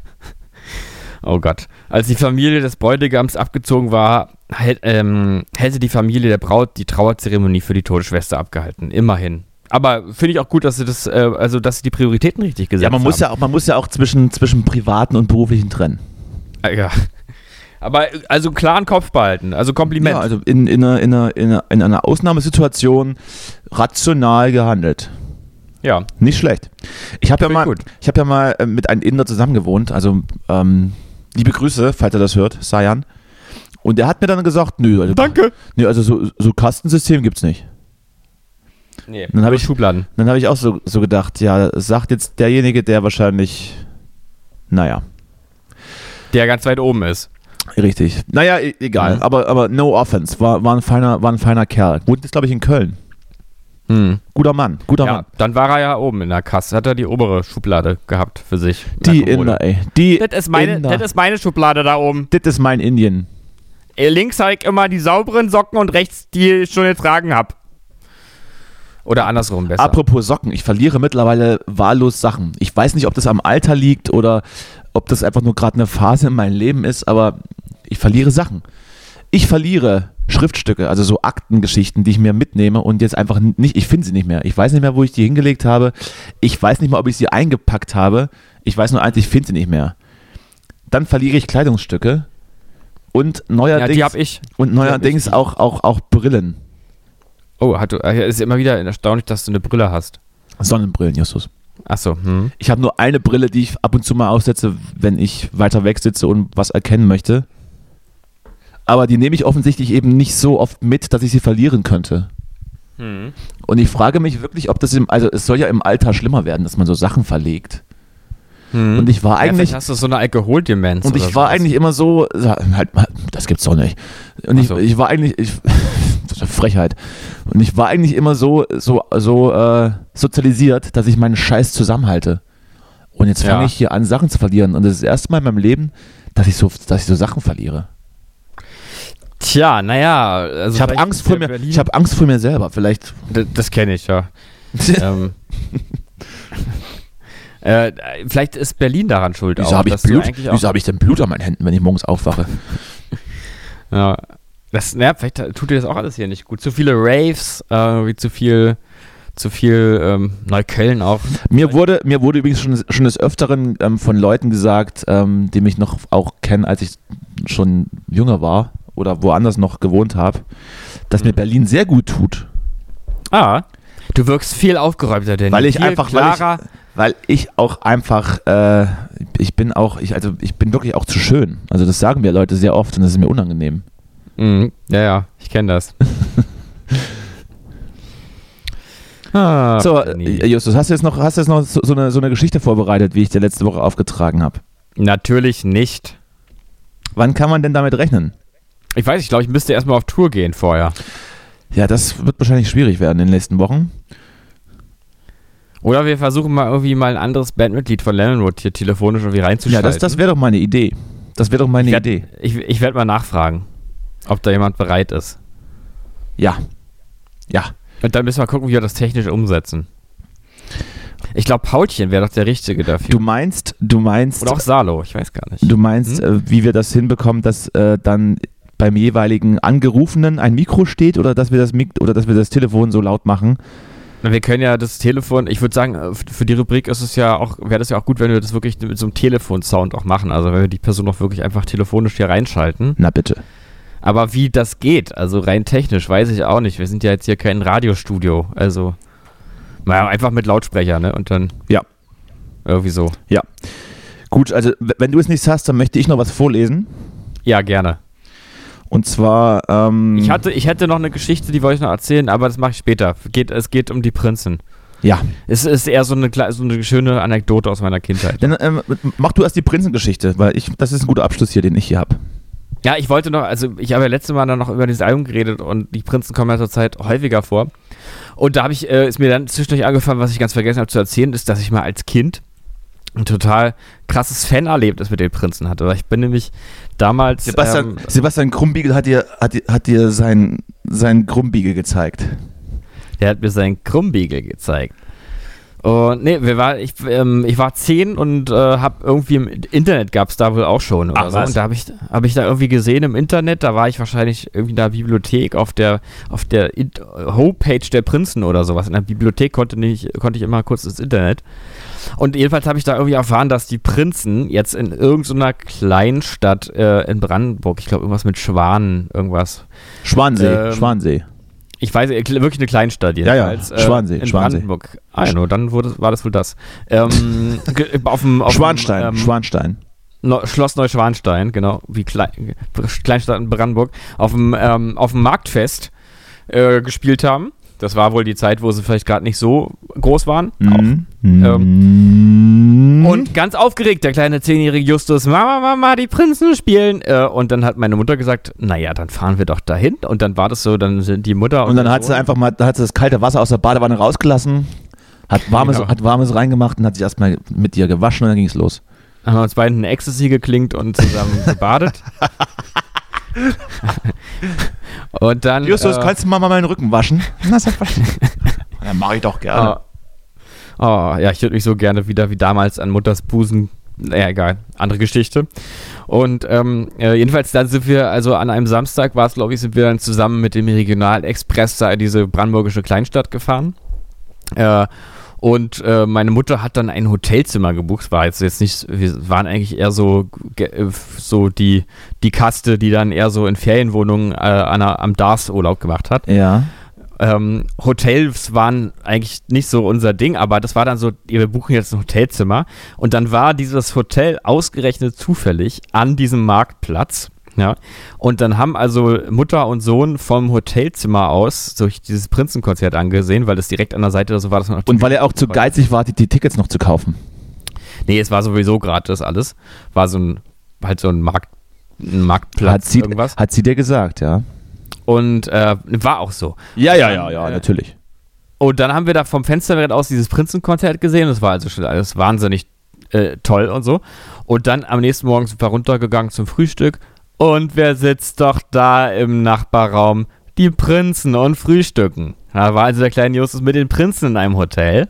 Oh Gott. Als die Familie des Bräutigams abgezogen war, hätt, ähm, hätte die Familie der Braut die Trauerzeremonie für die tote Schwester abgehalten. Immerhin. Aber finde ich auch gut, dass sie das, äh, also dass sie die Prioritäten richtig gesetzt Ja, man muss haben. ja auch, man muss ja auch zwischen, zwischen privaten und beruflichen trennen. Ja. ja. Aber äh, also klaren Kopf behalten. Also Kompliment. Ja, also in, in, einer, in, einer, in, einer, in einer Ausnahmesituation rational gehandelt. ja. Nicht schlecht. Ich habe ja, mal- ich hab ja mal äh, mit einem Inder zusammen gewohnt. Also, ähm, liebe Grüße, falls er das hört, Sayan. Und der hat mir dann gesagt, nö, also, Danke. nö, also so, so Kastensystem gibt's nicht. Nee, Dann hab nur ich- Schubladen. Dann habe ich auch so, so gedacht, ja, sagt jetzt derjenige, der wahrscheinlich, naja, Der ganz weit oben ist. richtig. Naja, e egal, Mhm. aber, aber no offense, war, war, ein feiner, war ein feiner Kerl. Wohnt jetzt, glaube ich, in Köln. Hm. Guter Mann, guter Ja, Mann. dann war er ja oben in der Kasse. Hat er die obere Schublade gehabt für sich. in Die. Inder, ey. Die Das ist, meine, Inder. das ist meine Schublade da oben. Das ist mein Indien. Links habe ich immer die sauberen Socken und rechts die ich schon getragen habe. Oder andersrum besser. Apropos Socken, ich verliere mittlerweile wahllos Sachen. Ich weiß nicht, ob das am Alter liegt oder ob das einfach nur gerade eine Phase in meinem Leben ist, aber ich verliere Sachen. Ich verliere Schriftstücke, also so Aktengeschichten, die ich mir mitnehme und jetzt einfach nicht, ich finde sie nicht mehr. Ich weiß nicht mehr, wo ich die hingelegt habe. Ich weiß nicht mal, ob ich sie eingepackt habe. Ich weiß nur eins, ich finde sie nicht mehr. Dann verliere ich Kleidungsstücke und ja, neuerdings, die habe ich. und neuerdings auch, auch, auch Brillen. Oh, hat äh, ist immer wieder erstaunlich, dass du eine Brille hast. Sonnenbrillen, Justus. Achso, hm. Ich habe nur eine Brille, die ich ab und zu mal aufsetze, wenn ich weiter weg sitze und was erkennen möchte. Aber die nehme ich offensichtlich eben nicht so oft mit, dass ich sie verlieren könnte. Hm. Und ich frage mich wirklich, ob das im, also es soll ja im Alter schlimmer werden, dass man so Sachen verlegt. Hm. Und ich war ja, eigentlich, vielleicht hast du so eine Alkoholdemenz. und ich war sowas. eigentlich immer so, halt mal, das gibt's doch nicht. Und Ach ich, so. ich war eigentlich, ich, eine Frechheit. Und ich war eigentlich immer so, so, so äh, sozialisiert, dass ich meinen Scheiß zusammenhalte. Und jetzt fange Ja. ich hier an, Sachen zu verlieren. Und das ist das erste Mal in meinem Leben, dass ich so, dass ich so Sachen verliere. Tja, naja. Also ich habe Angst vor mir. Ich habe Angst vor mir selber. Vielleicht. D- Das kenne ich, ja. ähm, äh, vielleicht ist Berlin daran schuld. Wieso habe ich Blut? Wieso habe ich denn Blut an meinen Händen, wenn ich morgens aufwache? Ja. Das, ja, vielleicht tut dir das auch alles hier nicht gut. Zu viele Raves, äh, wie zu viel, zu viel ähm, Neukölln auch. Mir wurde, mir wurde übrigens schon, schon des Öfteren ähm, von Leuten gesagt, ähm, die mich noch auch kennen, als ich schon jünger war oder woanders noch gewohnt habe, dass mir Berlin sehr gut tut. Ah, du wirkst viel aufgeräumter, denn Weil ich viel einfach, weil ich, klarer. weil ich auch einfach, äh, ich bin auch, ich, also ich bin wirklich auch zu schön. Also das sagen mir Leute sehr oft und das ist mir unangenehm. Mhm. Ja, ja, ich kenne das. ah, So, nee. äh, Justus, hast du jetzt noch, hast du jetzt noch so, so, eine, so eine Geschichte vorbereitet, wie ich dir letzte Woche aufgetragen habe? Natürlich nicht. Wann kann man denn damit rechnen? Ich weiß, ich glaube, ich müsste erstmal auf Tour gehen vorher. Ja, das wird wahrscheinlich schwierig werden in den nächsten Wochen. Oder wir versuchen mal irgendwie mal ein anderes Bandmitglied von Lemonwood hier telefonisch irgendwie Ja, reinzuschalten. das, das wäre doch meine Idee. Das wäre doch meine ich werd, Idee. Ich, ich werde mal nachfragen, ob da jemand bereit ist. Ja. Ja. Und dann müssen wir gucken, wie wir das technisch umsetzen. Ich glaube, Paulchen wäre doch der Richtige dafür. Du meinst, du meinst, Oder auch Salo, ich weiß gar nicht. du meinst, äh, wie wir das hinbekommen, dass äh, dann beim jeweiligen Angerufenen ein Mikro steht oder dass wir das Mik oder dass wir das Telefon so laut machen. Wir können ja das Telefon, ich würde sagen, äh, für die Rubrik ist es ja auch, wäre das ja auch gut, wenn wir das wirklich mit so einem Telefonsound auch machen. Also wenn wir die Person auch wirklich einfach telefonisch hier reinschalten. Na bitte. Aber wie das geht, also rein technisch, weiß ich auch nicht. Wir sind ja jetzt hier kein Radiostudio. Also, naja, einfach mit Lautsprecher, ne? Und dann. Ja. Irgendwie so. Gut, also wenn du es nicht hast, dann möchte ich noch was vorlesen. Ja, gerne. Und zwar, ähm, Ich hatte, ich hätte noch eine Geschichte, die wollte ich noch erzählen, aber das mache ich später. Geht, es geht um die Prinzen. ja, Es ist eher so eine, so eine schöne Anekdote aus meiner Kindheit. dann ähm, mach du erst die Prinzengeschichte, weil ich, das ist ein guter Abschluss hier, den ich hier habe. Ja, ich wollte noch, also ich habe ja letztes Mal dann noch über dieses Album geredet und die Prinzen kommen ja zurzeit häufiger vor. Und da habe ich, äh, ist mir dann zwischendurch angefallen, was ich ganz vergessen habe zu erzählen, ist, dass ich mal als Kind ein total krasses Fanerlebnis mit den Prinzen hatte. Weil ich bin nämlich damals. Sebastian, ähm, Sebastian Krumbiegel hat dir, hat dir, hat dir sein, sein Krumbiegel gezeigt. Der hat mir seinen Krummbiegel gezeigt. Und nee, wir war, ich, ähm, ich war zehn und äh, hab irgendwie im Internet gab es da wohl auch schon oder Ach, so. was? Und da habe ich, hab ich da irgendwie gesehen im Internet, da war ich wahrscheinlich irgendwie in der Bibliothek auf der, auf der In Homepage der Prinzen oder sowas. In der Bibliothek konnte, nicht, konnte ich immer kurz ins Internet. Und jedenfalls habe ich da irgendwie erfahren, dass die Prinzen jetzt in irgendeiner Kleinstadt äh, in Brandenburg, ich glaube irgendwas mit Schwanen, irgendwas, Schwansee, Ähm, Schwansee. Ich weiß, äh, wirklich eine Kleinstadt Ja, ja, jedenfalls. äh, Schwansee, In Schwansee. Brandenburg. Ah, ja, no, dann wurde, war das wohl das. Ähm, ge- auf dem, auf Schwanstein, dem, ähm, Schwanstein. Neu- Schloss Neuschwanstein, genau, wie Klein, Kleinstadt in Brandenburg, auf dem, ähm, auf dem Marktfest äh, gespielt haben. Das war wohl die Zeit, wo sie vielleicht gerade nicht so groß waren. Mhm. Ähm, Mhm. Und ganz aufgeregt, der kleine zehnjährige Justus, Mama, Mama, die Prinzen spielen. Äh, und dann hat meine Mutter gesagt, naja, dann fahren wir doch dahin. Und dann war das so, dann sind die Mutter Und dann der hat sie einfach mal, da hat sie das kalte Wasser aus der Badewanne rausgelassen, hat warmes, Genau. hat warmes reingemacht und hat sich erstmal mit dir gewaschen und dann ging es los. haben wir uns beiden eine Ecstasy geklingt und zusammen gebadet. und dann. Justus, äh, kannst du mal meinen Rücken waschen? Ja, mache ich doch gerne. Oh, oh, ja, ich würde mich so gerne wieder wie damals an Mutters Busen. Naja, egal, andere Geschichte. Und ähm, äh, jedenfalls dann sind wir, also an einem Samstag war es, glaube ich, sind wir dann zusammen mit dem Regionalexpress da in diese brandenburgische Kleinstadt gefahren. Äh, und äh, meine Mutter hat dann ein Hotelzimmer gebucht. War jetzt, jetzt nicht, wir waren eigentlich eher so, äh, so die, die Kaste, die dann eher so in Ferienwohnungen äh, an am Dars Urlaub gemacht hat. Ja. Ähm, Hotels waren eigentlich nicht so unser Ding, aber das war dann so, wir buchen jetzt ein Hotelzimmer. Und dann war dieses Hotel ausgerechnet zufällig an diesem Marktplatz. Ja. Und dann haben also Mutter und Sohn vom Hotelzimmer aus durch dieses Prinzenkonzert angesehen, weil das direkt an der Seite so war, dass man Und weil er auch zu geizig war, die, die Tickets noch zu kaufen. Nee, es war sowieso gratis alles. War so ein, halt so ein Markt, ein Marktplatz, Hat sie, irgendwas. hat sie dir gesagt, ja? Und äh, war auch so. Ja, ja, ja, ja, natürlich. Und dann haben wir da vom Fensterbrett aus dieses Prinzenkonzert gesehen. Das war also schon alles wahnsinnig äh, toll und so. Und dann am nächsten Morgen sind wir runtergegangen zum Frühstück. Und wer sitzt doch da im Nachbarraum? Die Prinzen und frühstücken. Da war also der kleine Justus mit den Prinzen in einem Hotel.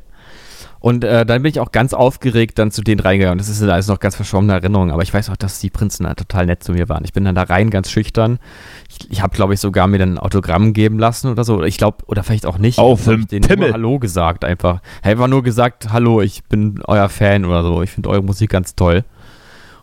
Und äh, dann bin ich auch ganz aufgeregt dann zu denen reingegangen. Das ist alles noch ganz verschwommene Erinnerung, aber ich weiß auch, dass die Prinzen da total nett zu mir waren. Ich bin dann da rein ganz schüchtern. Ich, ich habe, glaube ich, sogar mir dann ein Autogramm geben lassen oder so. Ich glaube, oder vielleicht auch nicht. Auf dem Pimmel. Hallo gesagt einfach. Einfach nur gesagt, hallo, ich bin euer Fan oder so. Ich finde eure Musik ganz toll.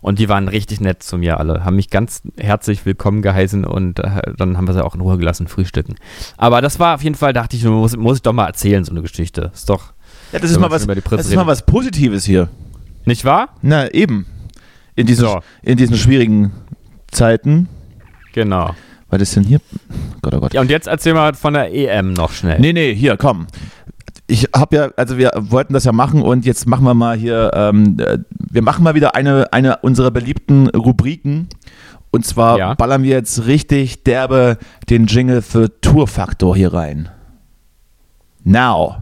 Und die waren richtig nett zu mir alle, haben mich ganz herzlich willkommen geheißen und äh, dann haben wir sie auch in Ruhe gelassen, frühstücken. Aber das war auf jeden Fall, dachte ich, muss, muss ich doch mal erzählen, so eine Geschichte. Ist doch, Ja, das ist, mal was, das ist mal was Positives hier. nicht wahr? Na, eben. In diesen, So. in diesen schwierigen Zeiten. Genau. Was ist denn hier? Gott, oh Gott. Ja, und jetzt erzähl mal von der EM noch schnell. Nee, nee, hier, komm. Ich habe ja, also wir wollten das ja machen und jetzt machen wir mal hier, ähm, äh, wir machen mal wieder eine, eine unserer beliebten Rubriken. Und zwar Ja. ballern wir jetzt richtig derbe den Jingle für Tourfaktor hier rein. Now.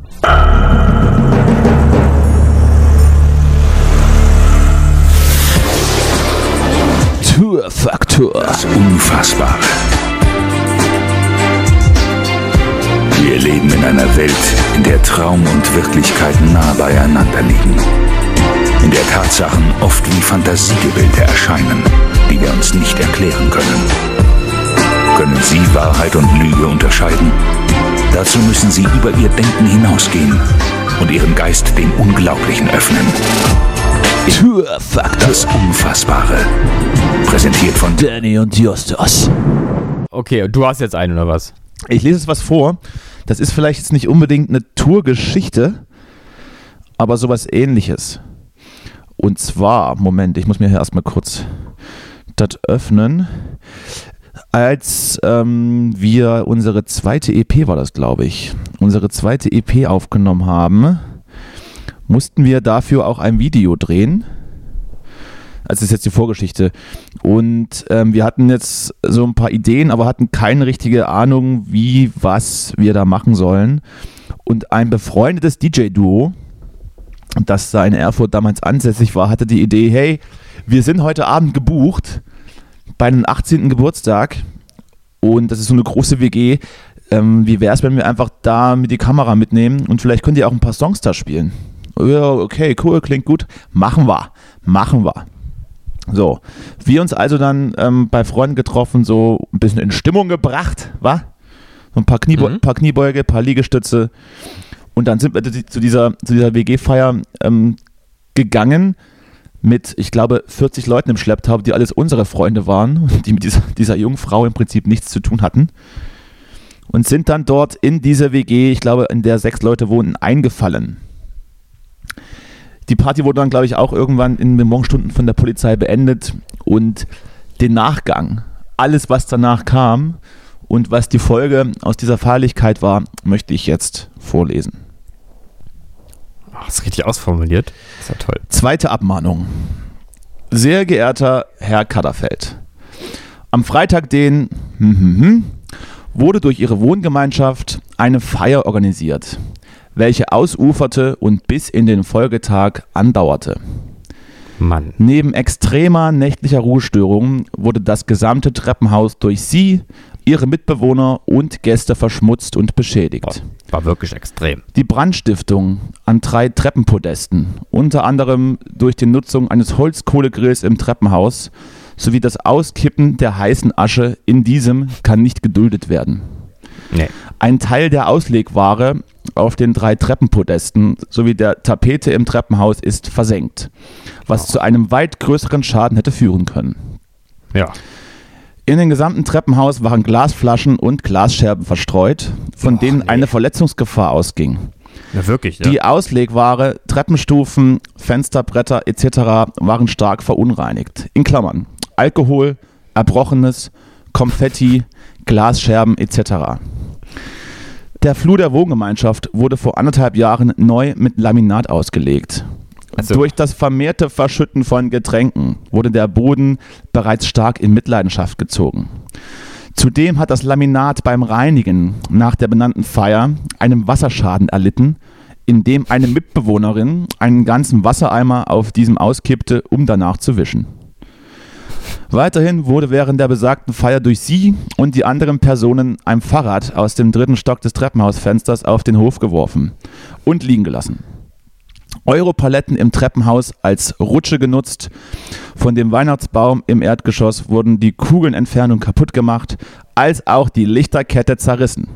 Tourfaktor. Das Unfassbare. Wir leben in einer Welt, in der Traum und Wirklichkeit nah beieinander liegen. In der Tatsachen oft wie Fantasiegebilde erscheinen, die wir uns nicht erklären können. Können Sie Wahrheit und Lüge unterscheiden? Dazu müssen Sie über Ihr Denken hinausgehen und Ihren Geist dem Unglaublichen öffnen. Tourfaktor. Das Unfassbare. Präsentiert von Danny und Justus. Okay, und du hast jetzt einen oder was? Ich lese jetzt was vor. Das ist vielleicht jetzt nicht unbedingt eine Tourgeschichte, aber sowas ähnliches. Und zwar, Moment, ich muss mir hier erstmal kurz das öffnen. Als ähm, wir unsere zweite EP, war das glaube ich, unsere zweite EP aufgenommen haben, mussten wir dafür auch ein Video drehen. Also das ist jetzt die Vorgeschichte. Und ähm, wir hatten jetzt so ein paar Ideen, aber hatten keine richtige Ahnung, wie, was wir da machen sollen. Und ein befreundetes DJ-Duo, das da in Erfurt damals ansässig war, hatte die Idee, hey, wir sind heute Abend gebucht bei einem 18. Geburtstag und das ist so eine große WG. Ähm, wie wäre es, wenn wir einfach da mit die Kamera mitnehmen und vielleicht könnt ihr auch ein paar Songs da spielen? Ja, okay, cool, klingt gut. Machen wir, machen wir. So, wir uns also dann ähm, bei Freunden getroffen, so ein bisschen in Stimmung gebracht, wa? So ein paar, Kniebe Mhm. paar Kniebeuge, paar Liegestütze. Und dann sind wir zu dieser, zu dieser WG-Feier ähm, gegangen mit, ich glaube, 40 Leuten im Schlepptau, die alles unsere Freunde waren und die mit dieser, dieser jungen Frau im Prinzip nichts zu tun hatten. Und sind dann dort in dieser WG, ich glaube, in der sechs Leute wohnten, eingefallen. Die Party wurde dann, glaube ich, auch irgendwann in den Morgenstunden von der Polizei beendet und den Nachgang, alles, was danach kam und was die Folge aus dieser Feierlichkeit war, möchte ich jetzt vorlesen. Ach, das ist richtig ausformuliert. Das ist ja toll. Zweite Abmahnung. Sehr geehrter Herr Kadderfeld, am Freitag, den hm, hm, hm, wurde durch Ihre Wohngemeinschaft eine Feier organisiert, welche ausuferte und bis in den Folgetag andauerte. Mann. Neben extremer nächtlicher Ruhestörungen wurde das gesamte Treppenhaus durch Sie, Ihre Mitbewohner und Gäste verschmutzt und beschädigt. War wirklich extrem. Die Brandstiftung an drei Treppenpodesten, unter anderem durch die Nutzung eines Holzkohlegrills im Treppenhaus, sowie das Auskippen der heißen Asche in diesem kann nicht geduldet werden. Nee. Ein Teil der Auslegware auf den drei Treppenpodesten sowie der Tapete im Treppenhaus ist versenkt, was zu einem weit größeren Schaden hätte führen können. Ja. In dem gesamten Treppenhaus waren Glasflaschen und Glasscherben verstreut, von Och, denen nee. eine Verletzungsgefahr ausging. Ja, wirklich, ja. Die Auslegware, Treppenstufen, Fensterbretter etc. waren stark verunreinigt. In Klammern Alkohol, Erbrochenes, Konfetti, Glasscherben etc. Der Flur der Wohngemeinschaft wurde vor anderthalb Jahren neu mit Laminat ausgelegt. Also- Durch das vermehrte Verschütten von Getränken wurde der Boden bereits stark in Mitleidenschaft gezogen. Zudem hat das Laminat beim Reinigen nach der benannten Feier einen Wasserschaden erlitten, indem eine Mitbewohnerin einen ganzen Wassereimer auf diesem auskippte, um danach zu wischen. Weiterhin wurde während der besagten Feier durch sie und die anderen Personen ein Fahrrad aus dem dritten Stock des Treppenhausfensters auf den Hof geworfen und liegen gelassen. Europaletten im Treppenhaus als Rutsche genutzt. Von dem Weihnachtsbaum im Erdgeschoss wurden die Kugeln entfernt und kaputt gemacht, als auch die Lichterkette zerrissen.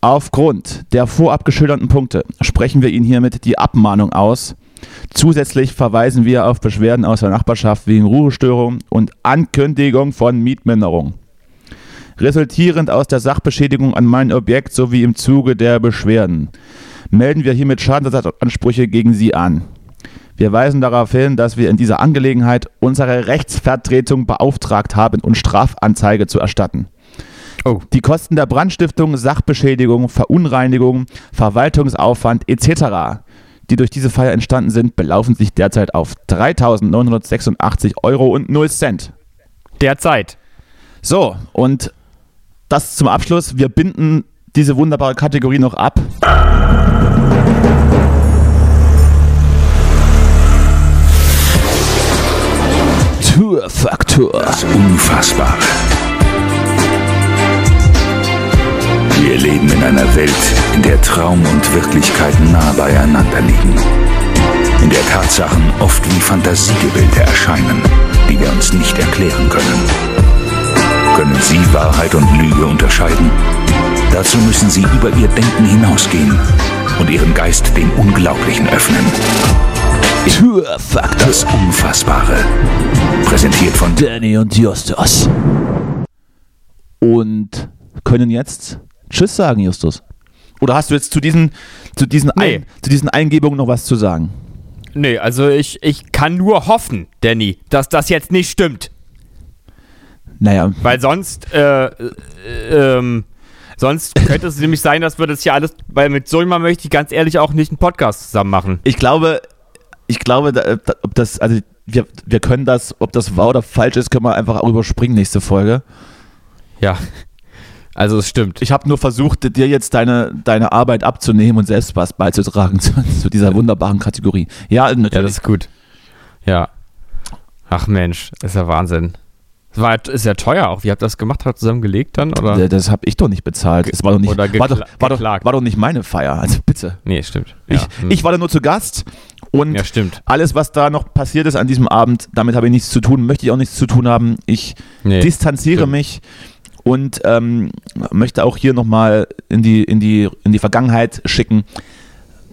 Aufgrund der vorab geschilderten Punkte sprechen wir Ihnen hiermit die Abmahnung aus. Zusätzlich verweisen wir auf Beschwerden aus der Nachbarschaft wegen Ruhestörung und Ankündigung von Mietminderung. Resultierend aus der Sachbeschädigung an mein Objekt sowie im Zuge der Beschwerden melden wir hiermit Schadensersatzansprüche gegen Sie an. Wir weisen darauf hin, dass wir in dieser Angelegenheit unsere Rechtsvertretung beauftragt haben, uns Strafanzeige zu erstatten. Oh. Die Kosten der Brandstiftung, Sachbeschädigung, Verunreinigung, Verwaltungsaufwand etc., die durch diese Feier entstanden sind, belaufen sich derzeit auf 3.986 Euro und 0 Cent. Derzeit. So, und das zum Abschluss. Wir binden diese wunderbare Kategorie noch ab. Tourfaktor. Das Unfassbare. Wir leben in einer Welt, in der Traum und Wirklichkeit nah beieinander liegen. In der Tatsachen oft wie Fantasiegebilde erscheinen, die wir uns nicht erklären können. Können Sie Wahrheit und Lüge unterscheiden? Dazu müssen Sie über Ihr Denken hinausgehen und Ihren Geist dem Unglaublichen öffnen. Tourfaktor. Das Unfassbare. Präsentiert von Danny und Justus. Und können jetzt Tschüss sagen, Justus. Oder hast du jetzt zu diesen, zu diesen, Nee. Ein, zu diesen Eingebungen noch was zu sagen? Nee, also ich, ich kann nur hoffen, Danny, dass das jetzt nicht stimmt. Naja, Weil sonst, äh, äh, ähm, sonst könnte es nämlich sein, dass wir das hier alles, weil mit so jemandem möchte ich ganz ehrlich auch nicht einen Podcast zusammen machen. ich glaube, ich glaube, da, da, ob das, also wir, wir können das, ob das wahr oder falsch ist, können wir einfach auch überspringen nächste Folge. Ja. Also es stimmt. Ich habe nur versucht, dir jetzt deine, deine Arbeit abzunehmen und selbst was beizutragen zu, zu dieser wunderbaren Kategorie. Ja, natürlich. Ja, das ist gut. Ja. Ach Mensch, ist ja Wahnsinn. War, ist ja teuer auch. Wie habt ihr das gemacht? Habt ihr zusammen gelegt dann? Oder? Das habe ich doch nicht bezahlt. Es war doch nicht, Oder war, doch, war, doch, war doch nicht meine Feier. Also bitte. Nee, stimmt. Ich, ja. hm. ich war da nur zu Gast und ja, stimmt. alles, was da noch passiert ist an diesem Abend, damit habe ich nichts zu tun, möchte ich auch nichts zu tun haben. Ich Nee. distanziere stimmt. mich und ähm, möchte auch hier nochmal in die, in, die, in die Vergangenheit schicken.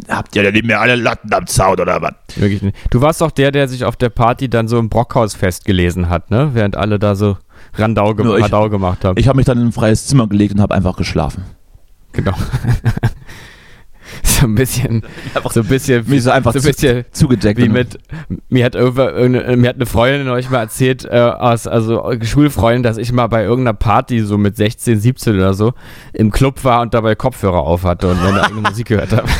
Habt ihr denn nicht mehr alle Latten am Zaun oder was? Wirklich nicht. Du warst doch der, der sich auf der Party dann so im Brockhaus festgelesen hat, ne? Während alle da so Randau, ge Ja, ich- Radau gemacht haben. Ich habe mich dann in ein freies Zimmer gelegt und habe einfach geschlafen. genau. so ein bisschen, so ein bisschen, Mir ist einfach so ein zu- bisschen Zugedeckt. wie mit, mir hat, irgendwer- mir hat eine Freundin euch mal erzählt, äh, aus, also Schulfreundin, dass ich mal bei irgendeiner Party so mit 16, 17 oder so im Club war und dabei Kopfhörer auf hatte und meine eigene Musik gehört habe.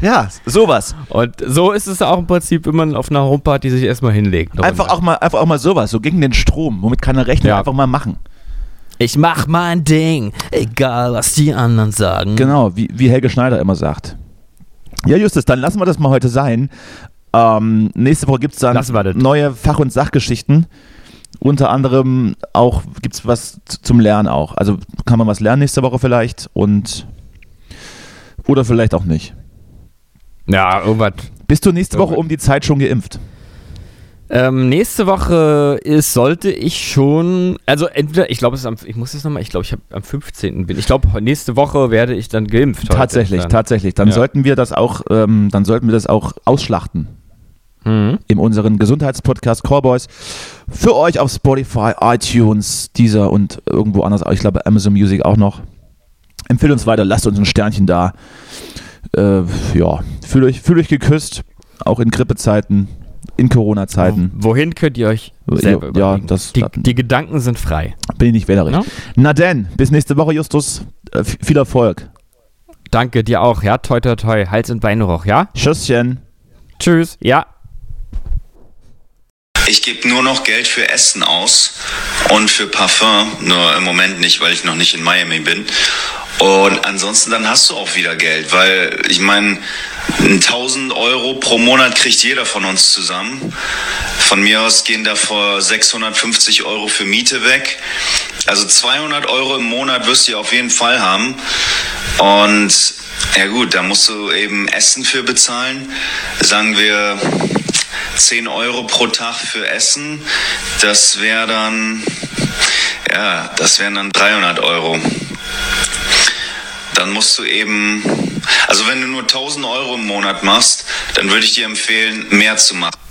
Ja, sowas. Und so ist es auch im Prinzip, wenn man auf einer Homeparty sich erstmal hinlegt. Einfach auch, mal, einfach auch mal sowas, so gegen den Strom, womit keiner rechnet, Ja. einfach mal machen. Ich mach mein Ding, egal was die anderen sagen. Genau, wie, wie Helge Schneider immer sagt. Ja, Justus, dann lassen wir das mal heute sein. Ähm, nächste Woche gibt es dann neue Fach- und Sachgeschichten. Unter anderem auch gibt es was zum Lernen auch. Also kann man was lernen nächste Woche vielleicht und oder vielleicht auch nicht. Ja, irgendwas. Bist du nächste Woche um die Zeit schon geimpft? Ähm, nächste Woche ist, sollte ich schon, also entweder, ich glaube, es ist am, ich muss es nochmal, ich glaube, ich habe am 15. bin. Ich glaube, nächste Woche werde ich dann geimpft. tatsächlich, dann. tatsächlich. Dann Ja. sollten wir das auch, ähm, dann sollten wir das auch ausschlachten. Mhm. in unseren Gesundheitspodcast Callboys. Für euch auf Spotify, iTunes, dieser und irgendwo anders. Ich glaube Amazon Music auch noch. Empfehlt uns weiter, lasst uns ein Sternchen da. Äh, ja, fühlt euch, fühlt euch geküsst, auch in Grippezeiten, in Corona-Zeiten. Wohin könnt ihr euch selber Ja, überlegen? das- die, die Gedanken sind frei. Bin ich nicht wählerisch. Ja. Na denn, bis nächste Woche, Justus. Äh, f- viel Erfolg. Danke dir auch, ja, toi toi toi, Hals- und Beinroch, ja? Tschüsschen. Tschüss, ja. Ich gebe nur noch Geld für Essen aus und für Parfum, nur im Moment nicht, weil ich noch nicht in Miami bin. Und ansonsten dann hast du auch wieder Geld, weil ich meine, 1000 Euro pro Monat kriegt jeder von uns zusammen. Von mir aus gehen davor 650 Euro für Miete weg. Also 200 Euro im Monat wirst du auf jeden Fall haben. Und Ja gut, da musst du eben Essen für bezahlen. Sagen wir 10 Euro pro Tag für Essen. Das wäre dann, ja, das wären dann 300 Euro. Dann musst du eben, also wenn du nur 1000 Euro im Monat machst, dann würde ich dir empfehlen, mehr zu machen.